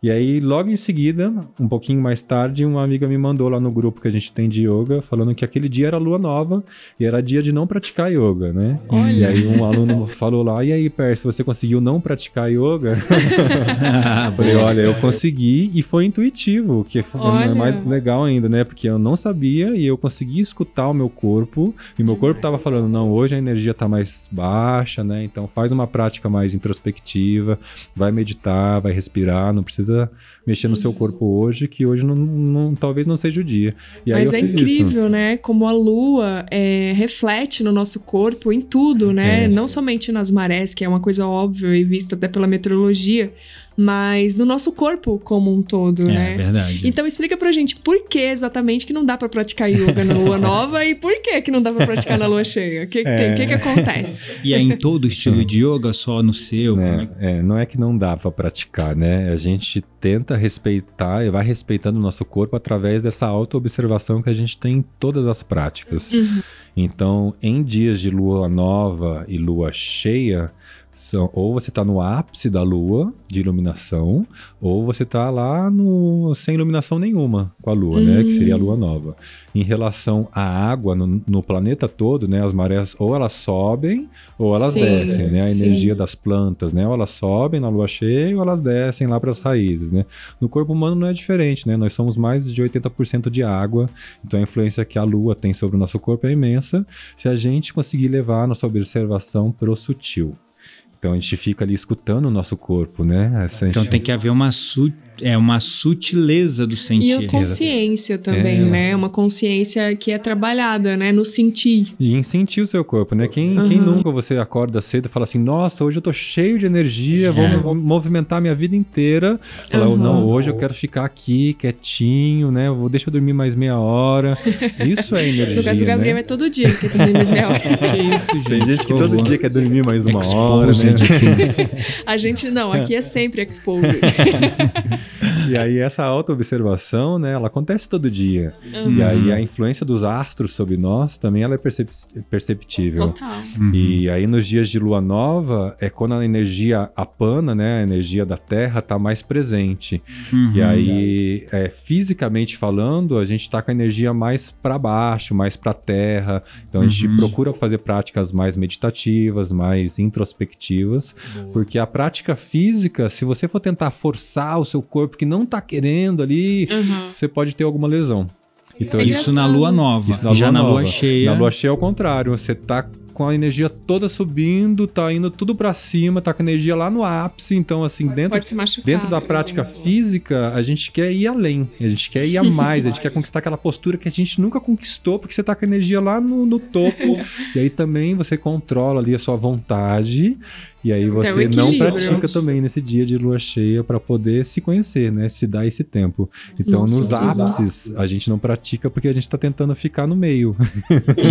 S4: E aí, logo em seguida, um pouquinho mais tarde, uma amiga me mandou lá no grupo que a gente tem de yoga, falando que aquele dia era lua nova e era dia de não praticar yoga, né?
S2: Olha.
S4: E aí um aluno falou lá, e aí, Percy, você conseguiu não praticar yoga?
S1: Ah,
S4: Falei, olha, eu consegui e foi intuitivo, que foi
S2: Olha.
S4: mais legal ainda, né? Porque eu não sabia e eu consegui escutar o meu corpo e meu corpo tava falando, não, hoje a energia tá mais baixa, né? Então faz uma prática mais introspectiva, vai meditar, vai respirar, não precisa Weise mexer no seu corpo hoje, que hoje não, não- talvez não seja o dia. E
S2: Mas é incrível,
S4: isso.
S2: né? Como a lua é, reflete no nosso corpo em tudo, né?
S4: É.
S2: Não somente nas marés, que é uma coisa óbvia e vista até pela meteorologia, mas no nosso corpo como um todo,
S1: É
S2: né?
S1: verdade.
S2: Então explica pra gente por que exatamente que não dá pra praticar yoga na lua nova e por que que não dá pra praticar na lua cheia? O que, que tem?
S4: É.
S2: Que, que acontece?
S1: E é em todo estilo de yoga, só no seu? como é
S4: né? É, não é que não dá pra praticar, né? A gente tenta respeitar e vai respeitando o nosso corpo através dessa auto-observação que a gente tem em todas as práticas.
S2: Uhum.
S4: Então, em dias de lua nova e lua cheia, São, ou você está no ápice da lua de iluminação, ou você está lá no, sem iluminação nenhuma com a lua, né? Que seria a lua nova. Em relação à água no, no planeta todo, né? As marés ou elas sobem ou elas
S2: Sim,
S4: descem, né? A
S2: sim.
S4: energia das plantas, né? Ou elas sobem na lua cheia ou elas descem lá para as raízes, né? No corpo humano não é diferente, né? Nós somos mais de 80% de água, então a influência que a lua tem sobre o nosso corpo é imensa se a gente conseguir levar a nossa observação pro sutil. Então a gente fica ali escutando o nosso corpo, né? Essa
S1: Então
S4: gente-
S1: tem que haver uma, su é, uma sutileza do
S2: E
S1: sentir.
S2: a consciência também,
S4: É.
S2: né? Uma consciência que é trabalhada, né? No sentir.
S4: E em sentir o seu corpo, né? Quem, quem
S2: Uhum.
S4: nunca você acorda cedo e fala assim, nossa, hoje eu tô cheio de energia, vou
S1: É.
S4: mo- movimentar minha vida inteira. Fala,
S2: Uhum.
S4: não, hoje eu quero ficar aqui quietinho, né? Vou, deixa eu dormir mais meia hora. Isso é energia,
S2: No caso do Gabriel
S4: né?
S2: é todo dia, que tem mais meia hora.
S1: Que isso, gente?
S4: Tem gente que todo dia quer dormir mais uma hora, né?
S1: Exposed.
S2: A gente não, aqui é sempre exposed.
S4: E aí essa auto-observação, né, ela acontece todo dia.
S2: Uhum.
S4: E aí a influência dos astros sobre nós também ela é percep- perceptível.
S2: Total.
S4: E aí nos dias de lua nova é quando a energia apana, né, a energia da Terra tá mais presente.
S1: Uhum.
S4: E aí, é, fisicamente falando, a gente tá com a energia mais para baixo, mais para terra. Então a gente
S1: Uhum.
S4: procura fazer práticas mais meditativas, mais introspectivas, porque a prática física, se você for tentar forçar o seu corpo que não tá querendo ali,
S2: Uhum.
S4: você pode ter alguma lesão. Então
S2: É
S1: Isso na lua nova.
S4: isso na
S1: Já
S4: lua
S1: na lua cheia.
S4: Na lua cheia é o contrário, você tá com a energia toda subindo, tá indo tudo pra cima, tá com a energia lá no ápice, então assim, dentro
S2: Pode machucar.
S4: Dentro da prática
S2: exemplo.
S4: física, a gente quer ir além, a gente quer ir a mais, a gente quer conquistar aquela postura que a gente nunca conquistou, porque você tá com a energia lá no, no topo. e aí também você controla ali a sua vontade, e aí você
S2: o
S4: não pratica também nesse dia de lua cheia para poder se conhecer, né? Se dar esse tempo. Então,
S2: Nossa,
S4: nos ápices, a gente não pratica porque a gente tá tentando ficar no meio.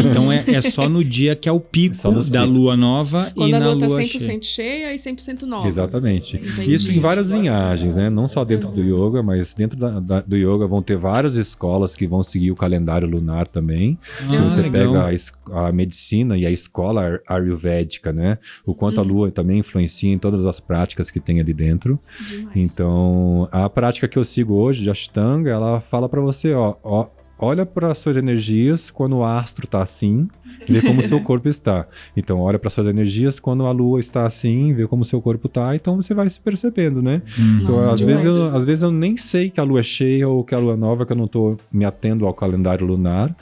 S1: Então é, é só no dia que é o pico
S4: Só nos
S1: da lua nova
S2: Quando
S1: e
S2: a
S1: na
S2: lua tá
S1: lua
S2: 100%
S1: cheia.
S2: cheia e 100% nova.
S4: Exatamente.
S2: Entendi.
S4: Isso em várias linhagens, né? Não só dentro do yoga, mas dentro da- da- do yoga vão ter várias escolas que vão seguir o calendário lunar também.
S1: Ah,
S4: você
S1: legal.
S4: pega a, a medicina e a escola ar- ayurvédica, né? O quanto a lua também influencia em todas as práticas que tem ali dentro.
S2: Demais.
S4: Então, a prática que eu sigo hoje de Ashtanga, ela fala pra você, ó, ó olha para suas energias quando o astro tá assim, vê como o seu corpo está. Então, olha para suas energias quando a lua está assim, vê como o seu corpo tá, então você vai se percebendo, né?
S1: Hum.
S4: Então,
S2: Nossa,
S4: às,
S2: demais.
S4: vezes eu, às vezes eu nem sei que a lua é cheia ou que a lua é nova, que eu não tô me atendo ao calendário lunar.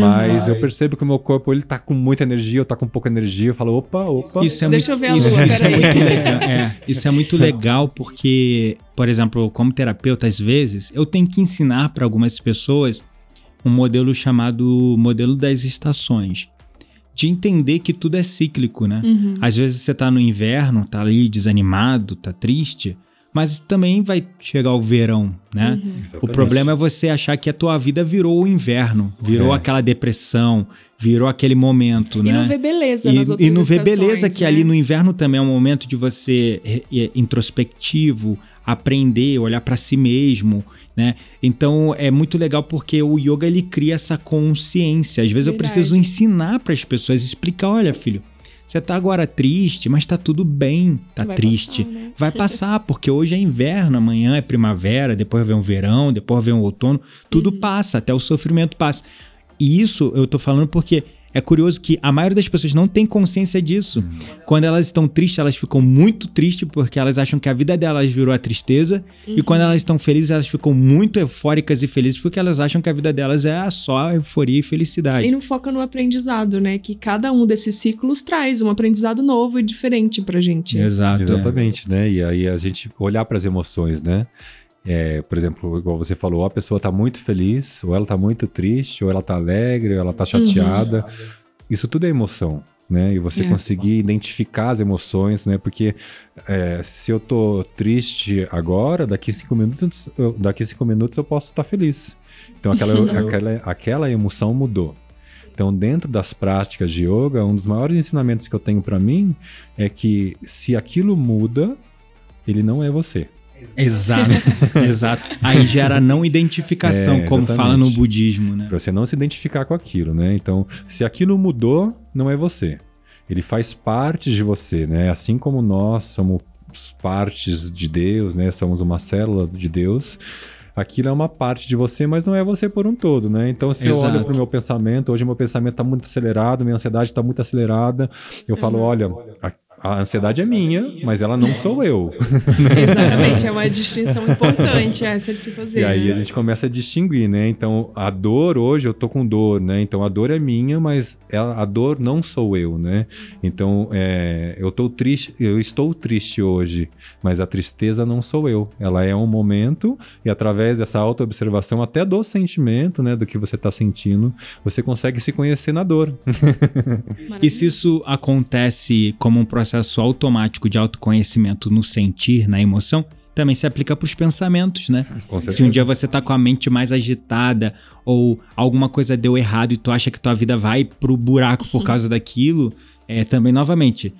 S4: Mas eu percebo que o meu corpo ele tá com muita energia, eu tá com pouca energia. Eu falo, opa, opa.
S1: Isso é
S2: Deixa
S1: muito,
S2: eu ver a
S1: isso,
S2: lua,
S1: isso é muito legal. É, isso é muito legal porque, por exemplo, como terapeuta, às vezes, eu tenho que ensinar para algumas pessoas um modelo chamado modelo das estações. De entender que tudo é cíclico, né?
S2: Uhum.
S1: Às vezes você tá no inverno, tá ali desanimado, tá triste, mas também vai chegar o verão, né?
S2: Uhum.
S1: O problema é você achar que a tua vida virou o inverno, virou
S4: É.
S1: aquela depressão, virou aquele momento,
S2: E
S1: né?
S2: não vê beleza
S1: E,
S2: nas outras
S1: e não vê beleza que
S2: né?
S1: ali no inverno também é um momento de você é, é, introspectivo, aprender, olhar pra si mesmo, né? Então é muito legal porque o yoga ele cria essa consciência. Às vezes eu
S2: Verdade.
S1: preciso ensinar para as pessoas, explicar, olha, filho, você tá agora triste, mas tá tudo bem, tá
S2: Vai
S1: triste.
S2: passar, né?
S1: Vai passar, porque hoje é inverno, amanhã é primavera, depois vem o verão, depois vem o outono, tudo
S2: Uhum.
S1: passa, até o sofrimento passa. E isso eu tô falando porque é curioso que a maioria das pessoas não tem consciência disso. Quando elas estão tristes, elas ficam muito tristes porque elas acham que a vida delas virou a tristeza. E quando elas estão felizes, elas ficam muito eufóricas e felizes porque elas acham que a vida delas é só euforia e felicidade.
S2: E não foca no aprendizado, né? Que cada um desses ciclos traz um aprendizado novo e diferente pra gente.
S1: Exato. é.
S4: Exatamente, né? E aí a gente olhar para as emoções, né? É, por exemplo, igual você falou, a pessoa tá muito feliz, ou ela tá muito triste, ou ela tá alegre, ou ela tá chateada. Isso tudo é emoção, né? E você
S2: É.
S4: conseguir identificar as emoções, né? Porque é, se eu tô triste agora, daqui cinco minutos, eu, daqui cinco minutos eu posso estar feliz. Então aquela, aquela, aquela emoção mudou. Então, dentro das práticas de yoga, um dos maiores ensinamentos que eu tenho para mim é que se aquilo muda, ele não é você.
S1: Exato, exato. Aí gera não identificação,
S4: É,
S1: como fala no budismo, né?
S4: Pra você não se identificar com aquilo, né? Então, se aquilo mudou, não é você. ele faz parte de você, né? Assim como nós somos partes de Deus, né? Somos uma célula de Deus aquilo é uma parte de você, mas não é você por um todo, né? Então, se
S1: Exato.
S4: eu olho para o meu pensamento, hoje meu pensamento está muito acelerado, minha ansiedade está muito acelerada, eu falo, olha, a, a ansiedade é minha, mas ela não sou eu.
S2: Exatamente, é uma distinção importante essa de se fazer.
S4: E aí
S2: né?
S4: a gente começa a distinguir, né? Então, a dor hoje, eu tô com dor, né? Então, a dor é minha, mas ela- a dor não sou eu, né? Então, é, eu tô triste, eu estou triste hoje, mas a tristeza não sou eu. Ela é um momento e através dessa autoobservação, até do sentimento, né? Do que você tá sentindo, você consegue se conhecer na dor.
S1: E se isso acontece como um processo automático de autoconhecimento no sentir, na emoção, também se aplica para os pensamentos, né? Se um dia você tá com a mente mais agitada ou alguma coisa deu errado e tu acha que tua vida vai pro buraco por causa daquilo, é também novamente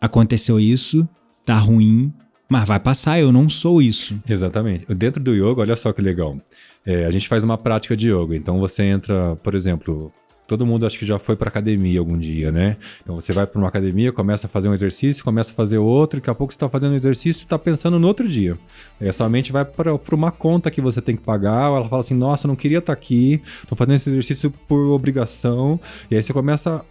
S1: aconteceu isso, tá ruim, mas vai passar, eu não sou isso.
S4: Exatamente. Dentro do yoga, olha só que legal. É, a gente faz uma prática de yoga. Então você entra, por exemplo, todo mundo acho que já foi para academia algum dia, né? Então você vai para uma academia, começa a fazer um exercício, começa a fazer outro, daqui a pouco você está fazendo um exercício e está pensando no outro dia. É, sua mente vai para uma conta que você tem que pagar, ela fala assim: nossa, não queria estar aqui, estou fazendo esse exercício por obrigação. E aí você começa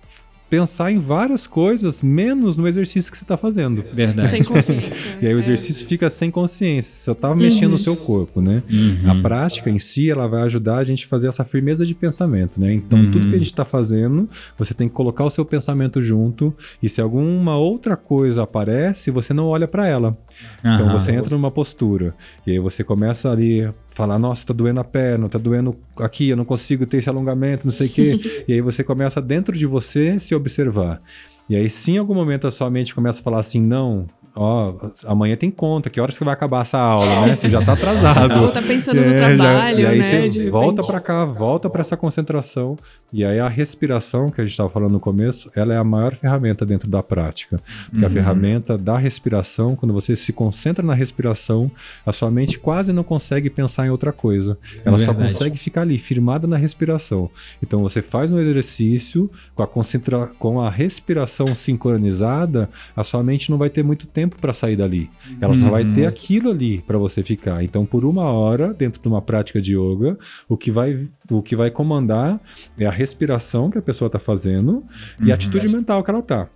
S4: pensar em várias coisas, menos no exercício que você está fazendo.
S1: Verdade.
S2: Sem consciência.
S4: E aí o
S2: É.
S4: exercício fica sem consciência, você só tá mexendo no seu corpo, né?
S1: Uhum.
S4: A prática em si, ela vai ajudar a gente a fazer essa firmeza de pensamento, né? Então,
S1: Uhum.
S4: tudo que a gente está fazendo, você tem que colocar o seu pensamento junto, e se alguma outra coisa aparece, você não olha para ela. Então,
S1: Aham.
S4: você entra numa postura, e aí você começa ali falar, nossa, tá doendo a perna, tá doendo aqui, eu não consigo ter esse alongamento, não sei o quê. e aí você começa dentro de você se observar. E aí, se em algum momento a sua mente começa a falar assim, não, ó, amanhã tem conta, que horas que vai acabar essa aula, né? Você já tá atrasado.
S2: Ou tá pensando no
S4: É, já-
S2: trabalho,
S4: e aí
S2: né?
S4: você
S2: de
S4: volta pra cá, volta pra essa concentração. E aí a respiração, que a gente estava falando no começo, ela é a maior ferramenta dentro da prática. Porque a
S1: Uhum.
S4: ferramenta da respiração, quando você se concentra na respiração, a sua mente quase não consegue pensar em outra coisa. Ela só
S1: verdade.
S4: consegue ficar ali, firmada na respiração. Então você faz um exercício com a, concentra... com a respiração sincronizada, a sua mente não vai ter muito tempo para sair dali. Ela só vai
S1: Uhum.
S4: ter aquilo ali para você ficar. Então, por uma hora, dentro de uma prática de yoga, o que vai, o que vai comandar é a respiração que a pessoa está fazendo e
S1: Uhum.
S4: a atitude mental que ela tá.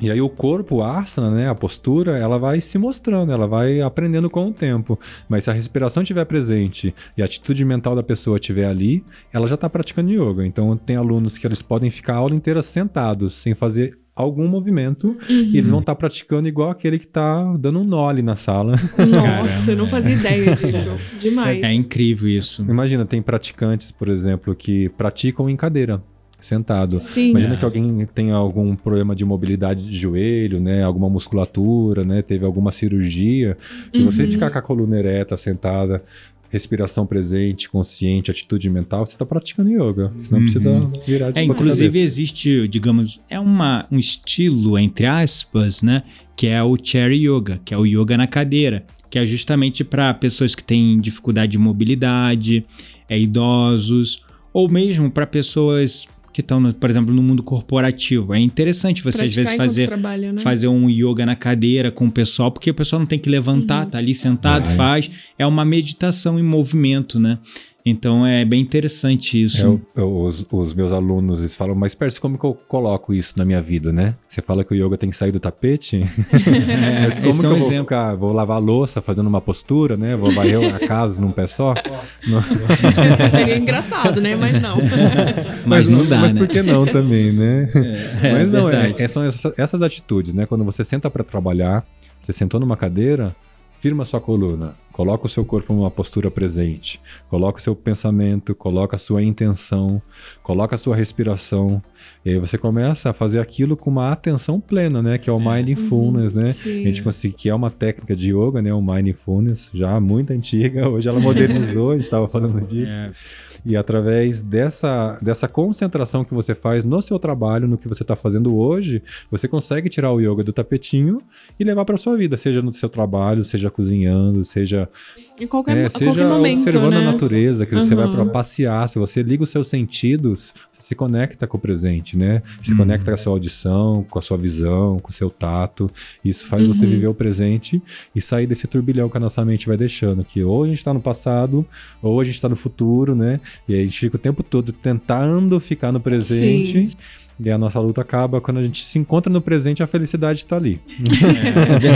S4: E aí o corpo, a asana, né, a postura, ela vai se mostrando, ela vai aprendendo com o tempo. Mas se a respiração estiver presente e a atitude mental da pessoa estiver ali, ela já está praticando yoga. Então tem alunos que eles podem ficar a aula inteira sentados, sem fazer algum movimento, e eles vão estar praticando igual aquele que está dando um nó ali na sala.
S2: Nossa, eu não fazia ideia disso. Demais.
S1: É incrível isso.
S4: Imagina, tem praticantes, por exemplo, que praticam em cadeira, sentado.
S2: Sim.
S4: Imagina
S1: É.
S4: que alguém tem algum problema de mobilidade de joelho, né? Alguma musculatura, né? Teve alguma cirurgia. Se você
S2: Uhum.
S4: ficar com a coluna ereta, sentada, respiração presente, consciente, atitude mental, você está praticando yoga. Você não
S1: Uhum.
S4: precisa virar de
S1: É, inclusive existe, digamos, é uma, um estilo, entre aspas, né? Que é o chair yoga, que é o yoga na cadeira, que é justamente para pessoas que têm dificuldade de mobilidade, é, idosos, ou mesmo para pessoas que estão, por exemplo, no mundo corporativo. É interessante você às
S2: Praticar
S1: vezes
S2: enquanto
S1: fazer
S2: trabalha, né?
S1: fazer um yoga na cadeira com o pessoal, porque o pessoal não tem que levantar,
S2: Uhum.
S1: tá ali sentado,
S4: É.
S1: faz. É uma meditação em movimento, né? Então é bem interessante isso.
S4: É, o- o- os, os meus alunos, eles falam, mas Percy, como que eu coloco isso na minha vida, né? Você fala que o yoga tem que sair do tapete?
S1: É,
S4: mas como
S1: esse
S4: que
S1: é um
S4: eu vou
S1: exemplo.
S4: ficar? Vou lavar a louça fazendo uma postura, né? Vou varrer a casa num pé só? Não-
S2: Seria engraçado, né? Mas não.
S1: Mas não dá,
S4: Mas
S1: né?
S4: por que não também, né?
S1: É,
S4: mas não, é, é- são essas, essas atitudes, né? Quando você senta para trabalhar, você sentou numa cadeira, firma sua coluna, coloca o seu corpo numa postura presente, coloca o seu pensamento, coloca a sua intenção, coloca a sua respiração, e aí você começa a fazer aquilo com uma atenção plena, né? Que é o mindfulness, né?
S2: Sim.
S4: A gente consegue, que é uma técnica de yoga, né? O mindfulness, já muito antiga, hoje ela modernizou, a gente estava falando disso.
S1: É,
S4: E através dessa, dessa concentração que você faz no seu trabalho, no que você está fazendo hoje, você consegue tirar o yoga do tapetinho e levar para sua vida, seja no seu trabalho, seja cozinhando, seja
S2: Em qualquer,
S4: É, seja
S2: qualquer momento,
S4: observando
S2: né?
S4: a natureza, que você vai
S2: observando
S4: observando a natureza, que você vai
S2: Uhum.
S4: para passear, se você liga os seus sentidos, você se conecta com o presente, né? Se
S1: Uhum.
S4: conecta com a sua audição, com a sua visão, com o seu tato. Isso faz você
S2: Uhum.
S4: viver o presente e sair desse turbilhão que a nossa mente vai deixando, que ou a gente tá no passado, ou a gente tá no futuro, né? E aí a gente fica o tempo todo tentando ficar no presente. E a nossa luta acaba quando a gente se encontra no presente, a felicidade está ali.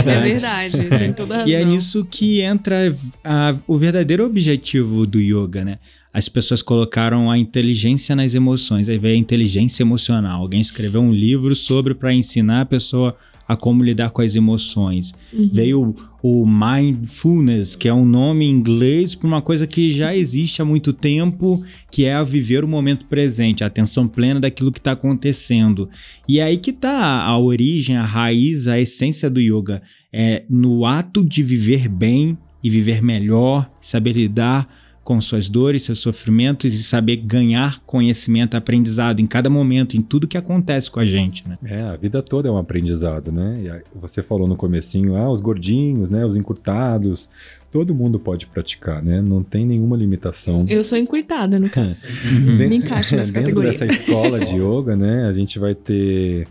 S1: É
S2: É verdade, tem toda razão.
S1: E é nisso que entra a- o verdadeiro objetivo do yoga, né? As pessoas colocaram a inteligência nas emoções, aí veio a inteligência emocional. Alguém escreveu um livro sobre para ensinar a pessoa a como lidar com as emoções.
S2: Uhum.
S1: Veio o mindfulness, que é um nome em inglês para uma coisa que já existe há muito tempo, que é a viver o momento presente, a atenção plena daquilo que está acontecendo. E é aí que está a origem, a raiz, a essência do yoga. É no ato de viver bem e viver melhor, saber lidar com suas dores, seus sofrimentos e saber ganhar conhecimento, aprendizado em cada momento, em tudo que acontece com a gente, né?
S4: É, a vida toda é um aprendizado, né? E aí, você falou no comecinho, ah, os gordinhos, né? Os encurtados. Todo mundo pode praticar, né? Não tem nenhuma limitação.
S2: Eu sou encurtada, no caso. Me encaixo nessa
S4: Dentro
S2: categoria.
S4: dessa escola de yoga, né? A gente vai ter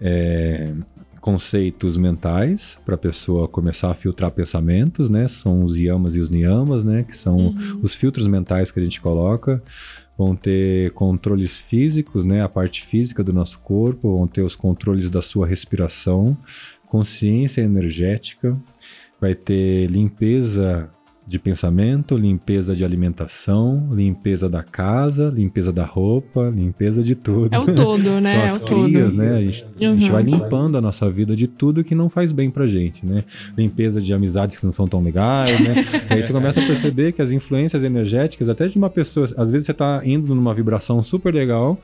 S4: é, conceitos mentais para a pessoa começar a filtrar pensamentos, né? São os yamas e os niyamas, né? Que são
S2: Uhum.
S4: os filtros mentais que a gente coloca. Vão ter controles físicos, né? A parte física do nosso corpo, vão ter os controles da sua respiração, consciência energética, vai ter limpeza de pensamento, limpeza de alimentação, limpeza da casa, limpeza da roupa, limpeza de tudo.
S2: É o todo, né?
S4: São
S2: É
S4: as
S2: o todo.
S4: crias, né? A gente, a gente
S2: Uhum.
S4: vai limpando a nossa vida de tudo que não faz bem pra gente, né? Limpeza de amizades que não são tão legais, né? e aí você começa a perceber que as influências energéticas, até de uma pessoa, às vezes você tá indo numa vibração super legal,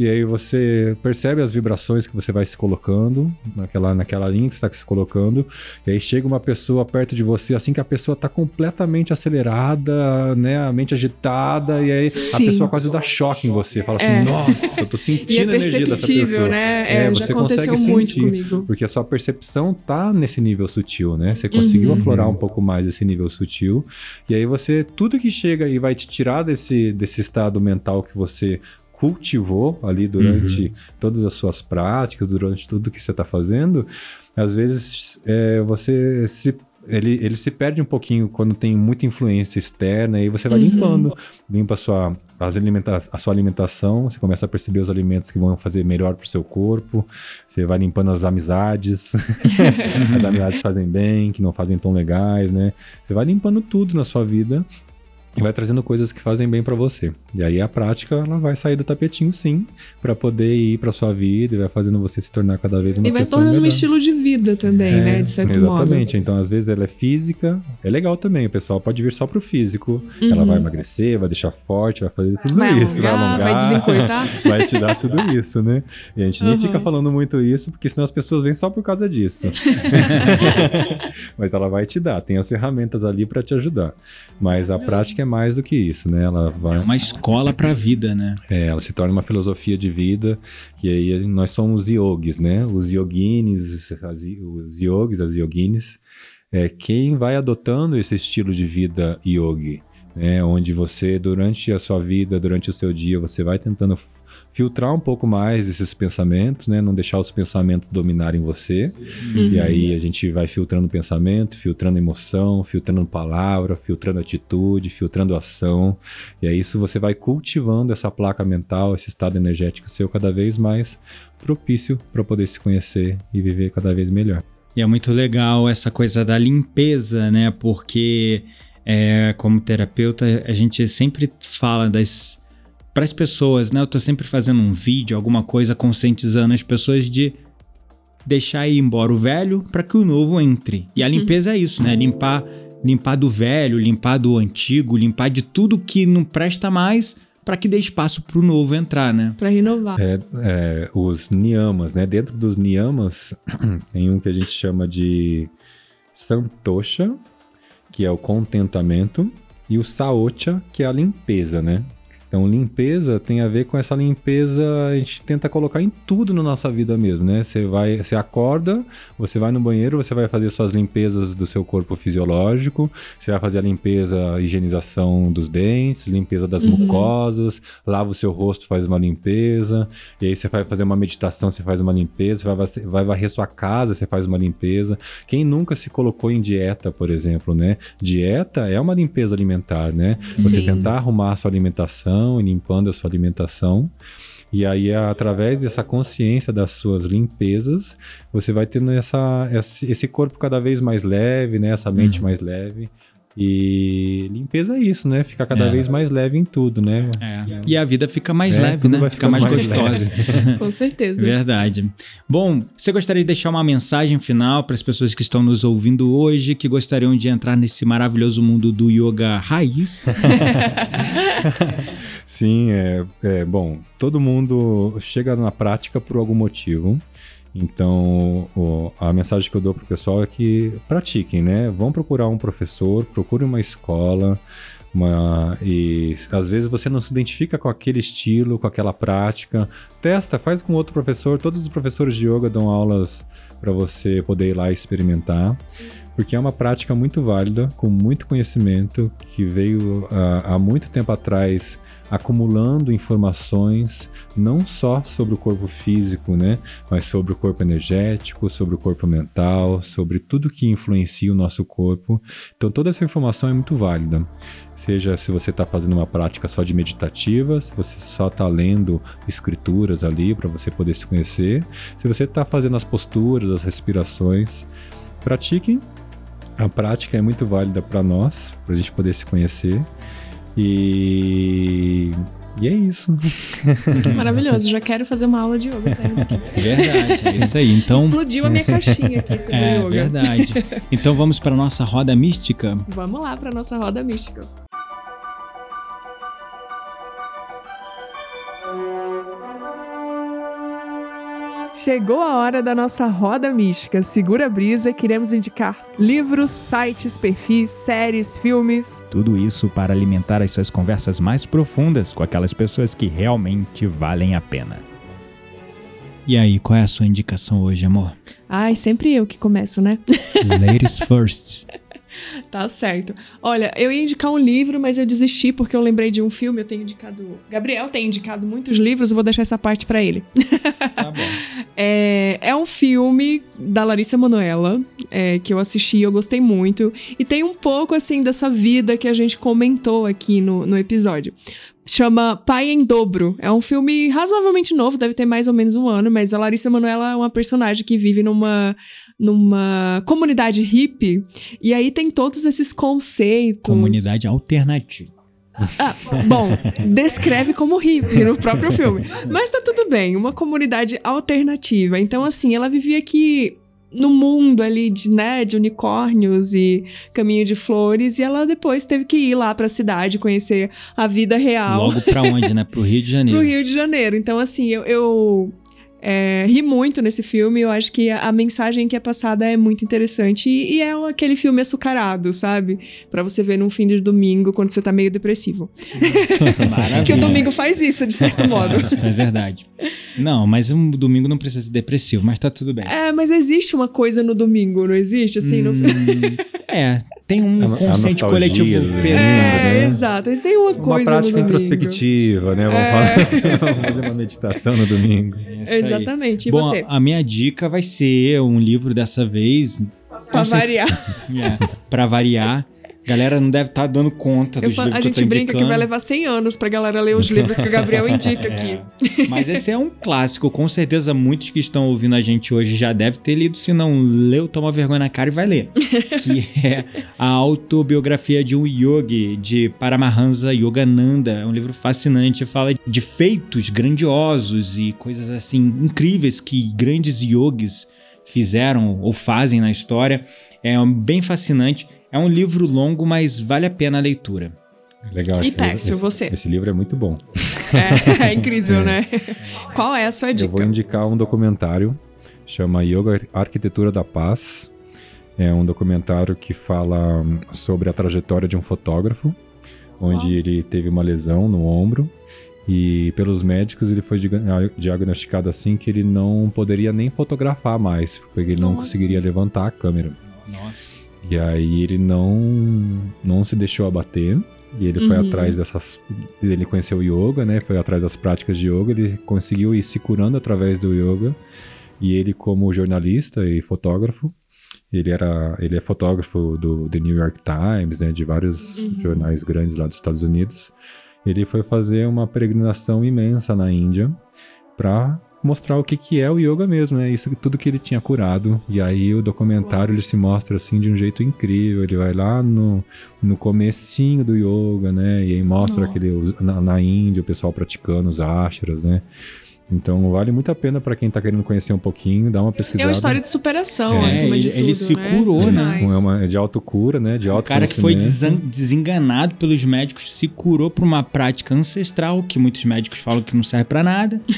S4: e aí você percebe as vibrações que você vai se colocando, naquela, naquela linha que você está se colocando, e aí chega uma pessoa perto de você, assim que a pessoa tá completamente acelerada, né? A mente agitada, e aí a
S2: Sim.
S4: pessoa quase dá choque em você. Fala assim,
S2: É.
S4: nossa, eu tô
S2: E é
S4: sentindo a energia dessa pessoa.
S2: né? É,
S4: É,
S2: já
S4: você
S2: aconteceu
S4: consegue
S2: muito
S4: sentir.
S2: comigo.
S4: Porque a sua percepção tá nesse nível sutil, né? Você conseguiu
S2: Uhum.
S4: aflorar um pouco mais esse nível sutil. E aí você, tudo que chega e vai te tirar desse, desse estado mental que você cultivou ali durante todas as suas práticas, durante tudo que você está fazendo, às vezes é, você se ele, ele se perde um pouquinho quando tem muita influência externa e você vai
S2: Uhum.
S4: limpando, limpa a sua, as alimenta a sua alimentação, você começa a perceber os alimentos que vão fazer melhor pro seu corpo, você vai limpando as amizades, as amizades fazem bem, que não fazem tão legais, né? Você vai limpando tudo na sua vida e vai trazendo coisas que fazem bem pra você. E aí a prática ela vai sair do tapetinho sim, pra poder ir pra sua vida e vai fazendo você se tornar cada vez uma
S2: E vai tornando um
S4: melhor.
S2: estilo de vida também,
S4: É,
S2: né? De certo modo.
S4: Exatamente. Então, às vezes ela é física, é legal também. O pessoal pode vir só pro físico. Ela
S2: Uhum.
S4: vai emagrecer, vai deixar forte, vai fazer tudo
S2: Vai
S4: isso, vai
S2: alongar, vai
S4: alongar,
S2: desencurtar.
S4: vai te dar tudo isso, né? E a gente nem
S2: Uhum.
S4: fica falando muito isso, porque senão as pessoas vêm só por causa disso. Mas ela vai te dar, tem as ferramentas ali pra te ajudar. Mas a prática é mais do que isso, né? Ela vai
S1: É uma escola pra vida, né?
S4: é, ela se torna uma filosofia de vida, e aí nós somos yogis, né? Os yoginis, as, os yogis, as yoginis, é quem vai adotando esse estilo de vida yogi, né? Onde você, durante a sua vida, durante o seu dia, você vai tentando filtrar um pouco mais esses pensamentos, né? Não deixar os pensamentos dominarem você. E
S2: Uhum.
S4: aí a gente vai filtrando pensamento, filtrando emoção, filtrando palavra, filtrando atitude, filtrando ação. E aí isso você vai cultivando essa placa mental, esse estado energético seu cada vez mais propício para poder se conhecer e viver cada vez melhor.
S1: E é muito legal essa coisa da limpeza, né? Porque, é, como terapeuta, a gente sempre fala das. Para as pessoas, né? Eu tô sempre fazendo um vídeo, alguma coisa, conscientizando as pessoas de deixar ir embora o velho para que o novo entre. E a limpeza é isso, né? Limpar, limpar do velho, limpar do antigo, limpar de tudo que não presta mais para que dê espaço pro novo entrar, né?
S2: Pra renovar.
S4: É, é, os niyamas, né? Dentro dos niyamas tem um que a gente chama de santosha, que é o contentamento, e o saocha, que é a limpeza, né? Então, limpeza tem a ver com essa limpeza, a gente tenta colocar em tudo na nossa vida mesmo, né? Você vai, você acorda, você vai no banheiro, você vai fazer suas limpezas do seu corpo fisiológico, você vai fazer a limpeza, a higienização dos dentes, limpeza das
S2: Uhum.
S4: mucosas, lava o seu rosto, faz uma limpeza, e aí você vai fazer uma meditação, você faz uma limpeza, você vai, varrer- vai varrer sua casa, você faz uma limpeza. Quem nunca se colocou em dieta, por exemplo, né? Dieta é uma limpeza alimentar, né? Você
S2: Sim.
S4: tentar arrumar a sua alimentação e limpando a sua alimentação. E aí, através dessa consciência das suas limpezas, você vai tendo essa, esse esse corpo cada vez mais leve, né? Essa mente
S1: Uhum.
S4: mais leve. E limpeza é isso, né? Ficar cada
S1: É.
S4: vez mais leve em tudo, né?
S1: É. E a vida fica mais
S4: É,
S1: leve, né?
S4: vai
S1: Fica
S4: ficando
S1: mais,
S4: mais
S1: gostosa.
S2: Com certeza.
S1: Verdade. Bom, você gostaria de deixar uma mensagem final para as pessoas que estão nos ouvindo hoje, que gostariam de entrar nesse maravilhoso mundo do yoga raiz?
S4: Sim, é, é bom. Todo mundo chega na prática por algum motivo. Então, a mensagem que eu dou pro pessoal é que pratiquem, né? Vão procurar um professor, procure uma escola, uma, e às vezes você não se identifica com aquele estilo, com aquela prática. Testa, faz com outro professor. Todos os professores de yoga dão aulas para você poder ir lá experimentar. Porque é uma prática muito válida, com muito conhecimento, que veio ah, há muito tempo atrás acumulando informações não só sobre o corpo físico, né, mas sobre o corpo energético, sobre o corpo mental, sobre tudo que influencia o nosso corpo. Então toda essa informação é muito válida. Seja se você está fazendo uma prática só de meditativa, se você só está lendo escrituras ali para você poder se conhecer, se você está fazendo as posturas, as respirações, pratiquem. A prática é muito válida para nós, para a gente poder se conhecer. E, e é isso.
S2: Maravilhoso. Já quero fazer uma aula de yoga saindo daqui.
S1: Verdade, é isso aí. Então,
S2: Explodiu a minha caixinha aqui sobre
S1: é
S2: yoga.
S1: verdade. Então vamos para nossa roda mística.
S2: Vamos lá para nossa roda mística. Chegou a hora da nossa roda mística. Segura a brisa, queremos indicar livros, sites, perfis, séries, filmes.
S5: Tudo isso para alimentar as suas conversas mais profundas com aquelas pessoas que realmente valem a pena.
S1: E aí, qual é a sua indicação hoje, amor?
S2: Ai, sempre eu que começo, né?
S1: Ladies first.
S2: Tá certo. Olha, eu ia indicar um livro, mas eu desisti porque eu lembrei de um filme. Eu tenho indicado. Gabriel tem indicado muitos livros, eu vou deixar essa parte pra ele.
S1: Tá bom.
S2: É, é um filme da Larissa Manoela, é, que eu assisti e eu gostei muito. E tem um pouco, assim, dessa vida que a gente comentou aqui no, no episódio. Chama Pai em Dobro. É um filme razoavelmente novo, deve ter mais ou menos um ano, mas a Larissa Manoela é uma personagem que vive numa, numa comunidade hippie. E aí tem todos esses conceitos.
S1: Comunidade alternativa.
S2: Ah, bom, descreve como hippie no próprio filme. Mas tá tudo bem, uma comunidade alternativa. Então, assim, ela vivia aqui no mundo ali de, né, de unicórnios e caminho de flores, e ela depois teve que ir lá pra cidade conhecer a vida real
S1: Logo pra onde, né? Pro Rio de Janeiro.
S2: pro Rio de Janeiro. Então, assim, eu, eu é, ri muito nesse filme. Eu acho que a, a mensagem que é passada é muito interessante. E, e é aquele filme açucarado, sabe? Pra você ver num fim de domingo, quando você tá meio depressivo. Que o domingo faz isso, de certo modo.
S1: Isso é verdade. Não, mas um domingo não precisa ser depressivo, mas tá tudo bem.
S2: É, mas existe uma coisa no domingo, não existe? Assim, no...
S1: Hum, é, tem um
S4: A no- a
S1: consciente coletivo pesado.
S2: É,
S4: né?
S2: exato. Tem uma
S4: Uma
S2: coisa
S4: prática
S2: no domingo.
S4: introspectiva, né? Vamos,
S2: É.
S4: falar- Vamos fazer uma meditação no domingo.
S1: É.
S2: Exatamente. E
S1: Bom,
S2: você?
S1: a minha dica vai ser um livro dessa vez, cer-
S2: variar.
S1: é, pra variar. Galera não deve estar dando conta
S2: Eu
S1: dos
S2: fa-
S1: livros
S2: a
S1: que eu
S2: gente
S1: tô
S2: brinca que
S1: indicando.
S2: vai levar 100 anos pra galera ler os livros que o Gabriel indica aqui.
S1: É. Mas esse é um clássico. Com certeza, muitos que estão ouvindo a gente hoje já devem ter lido. Se não leu, toma vergonha na cara e vai ler. que é a autobiografia de um yogi, de Paramahansa Yogananda. É um livro fascinante. Fala de feitos grandiosos e coisas assim incríveis que grandes yogis fizeram ou fazem na história. É bem fascinante. É um livro longo, mas vale a pena a leitura.
S4: Legal.
S2: E
S4: esse-
S2: Pércio,
S4: esse-
S2: você?
S4: Esse livro é muito bom.
S2: É, é incrível, né? Qual é a sua
S4: Eu vou
S2: dica?
S4: indicar um documentário, chama Yoga Arquitetura da Paz. É um documentário que fala hum, sobre a trajetória de um fotógrafo, onde
S2: Uau.
S4: ele teve uma lesão no ombro E pelos médicos ele foi diga- diagnosticado assim que ele não poderia nem fotografar mais, porque ele não
S2: Nossa.
S4: conseguiria levantar a câmera.
S1: Nossa.
S4: E aí ele não não se deixou abater. E ele foi
S2: Uhum.
S4: atrás dessas. Ele conheceu o yoga, né? Foi atrás das práticas de yoga. Ele conseguiu ir se curando através do yoga. E ele, como jornalista e fotógrafo, ele era. Ele é fotógrafo do The New York Times, né? De vários
S2: Uhum.
S4: jornais grandes lá dos Estados Unidos. Ele foi fazer uma peregrinação imensa na Índia para mostrar o que, que é o yoga mesmo, né? Isso tudo que ele tinha curado. E aí o documentário ele se mostra assim de um jeito incrível. Ele vai lá no, no comecinho do yoga, né? E aí mostra
S2: Nossa.
S4: aquele na, na Índia o pessoal praticando os ashras, né? Então vale muito a pena para quem tá querendo conhecer um pouquinho, dar uma pesquisada.
S2: É uma história de superação,
S1: É,
S2: acima de
S1: ele-
S2: tudo,
S1: ele se
S2: né?
S1: curou, né?
S4: É uma é de autocura, né? De
S1: O cara que foi desenganado pelos médicos se curou por uma prática ancestral que muitos médicos falam que não serve pra nada.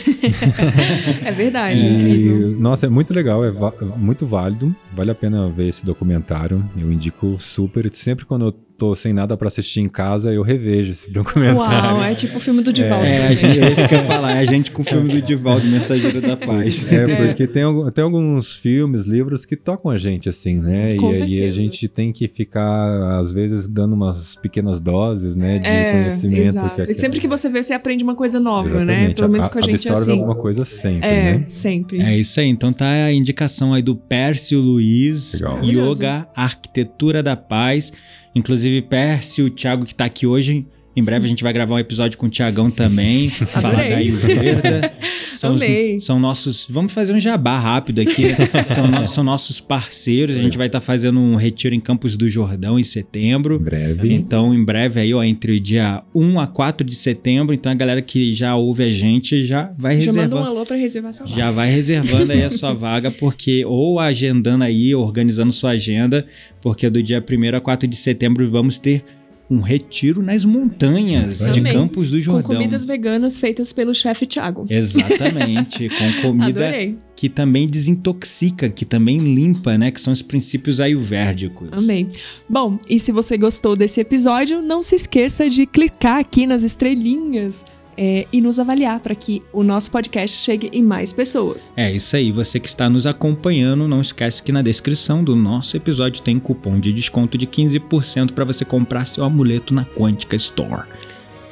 S2: É verdade, incrível.
S4: E, nossa, é muito legal, é va- muito válido. Vale a pena ver esse documentário. Eu indico super. Sempre quando eu tô sem nada pra assistir em casa, eu revejo esse documentário.
S2: Uau, é tipo o filme do Divaldo.
S1: É, a
S2: também.
S1: gente, é isso que eu ia falar. É a gente com o filme do Divaldo, Mensageiro da Paz.
S4: É, porque tem, tem alguns filmes, livros que tocam a gente, assim, né?
S2: Com
S4: e aí a gente tem que ficar, às vezes, dando umas pequenas doses, né? De
S2: É,
S4: conhecimento.
S2: exato.
S4: que
S2: E sempre que você vê, você aprende uma coisa nova, né?
S4: Exatamente.
S2: Pelo menos com a gente é
S4: absorve
S2: assim.
S4: alguma coisa sempre,
S2: É,
S4: né?
S2: sempre.
S1: É isso aí. Então tá a indicação aí do Pércio Luiz,
S4: Legal.
S1: Yoga, Arquitetura da Paz. Inclusive, Pércio, o Thiago que tá aqui hoje. Em breve a gente vai gravar um episódio com o Tiagão também. falar da. Ayurveda. São, os- são nossos. Vamos fazer um jabá rápido aqui. são, no- são nossos parceiros. A gente vai estar fazendo um retiro em Campos do Jordão em setembro.
S4: Em breve.
S1: Então, em breve aí, ó, entre o dia 1 a 4 de setembro. Então, a galera que já ouve a gente já vai
S2: Já manda um alô pra reservar sua vaga.
S1: Já vai reservando aí a sua vaga, porque ou agendando aí, organizando sua agenda, porque do dia 1 a 4 de setembro vamos ter um retiro nas montanhas de. Campos do
S2: Com
S1: Jordão.
S2: comidas veganas feitas pelo chefe Thiago.
S1: Exatamente, com comida
S2: Adorei.
S1: que também desintoxica, que também limpa, né? Que são os princípios ayurvédicos.
S2: Amei. Bom, e se você gostou desse episódio, não se esqueça de clicar aqui nas estrelinhas é, e nos avaliar para que o nosso podcast chegue em mais pessoas.
S1: É isso aí, você que está nos acompanhando, não esquece que na descrição do nosso episódio tem cupom de desconto de 15% para você comprar seu amuleto na Quântica Store.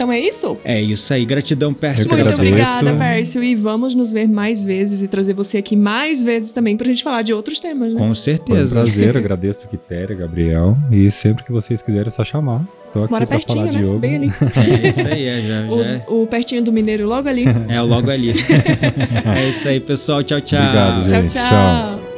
S2: Então é isso?
S1: É isso aí, gratidão, Pércio.
S2: Muito obrigada, Pércio. E vamos nos ver mais vezes e trazer você aqui mais vezes também pra gente falar de outros temas, né?
S1: Com
S4: Foi um
S1: certeza.
S4: prazer, agradeço Quitéria, Gabriel. E sempre que vocês quiserem, é só chamar. Tô aqui
S2: Mora
S4: pra
S2: pertinho,
S4: falar de
S2: né?
S4: yoga.
S2: Bem ali.
S1: É isso aí, é, já, já
S2: Os- o pertinho do Mineiro logo ali.
S1: é logo ali. é isso aí, pessoal. Tchau, tchau.
S4: Obrigado,
S2: tchau,
S4: gente.
S2: tchau.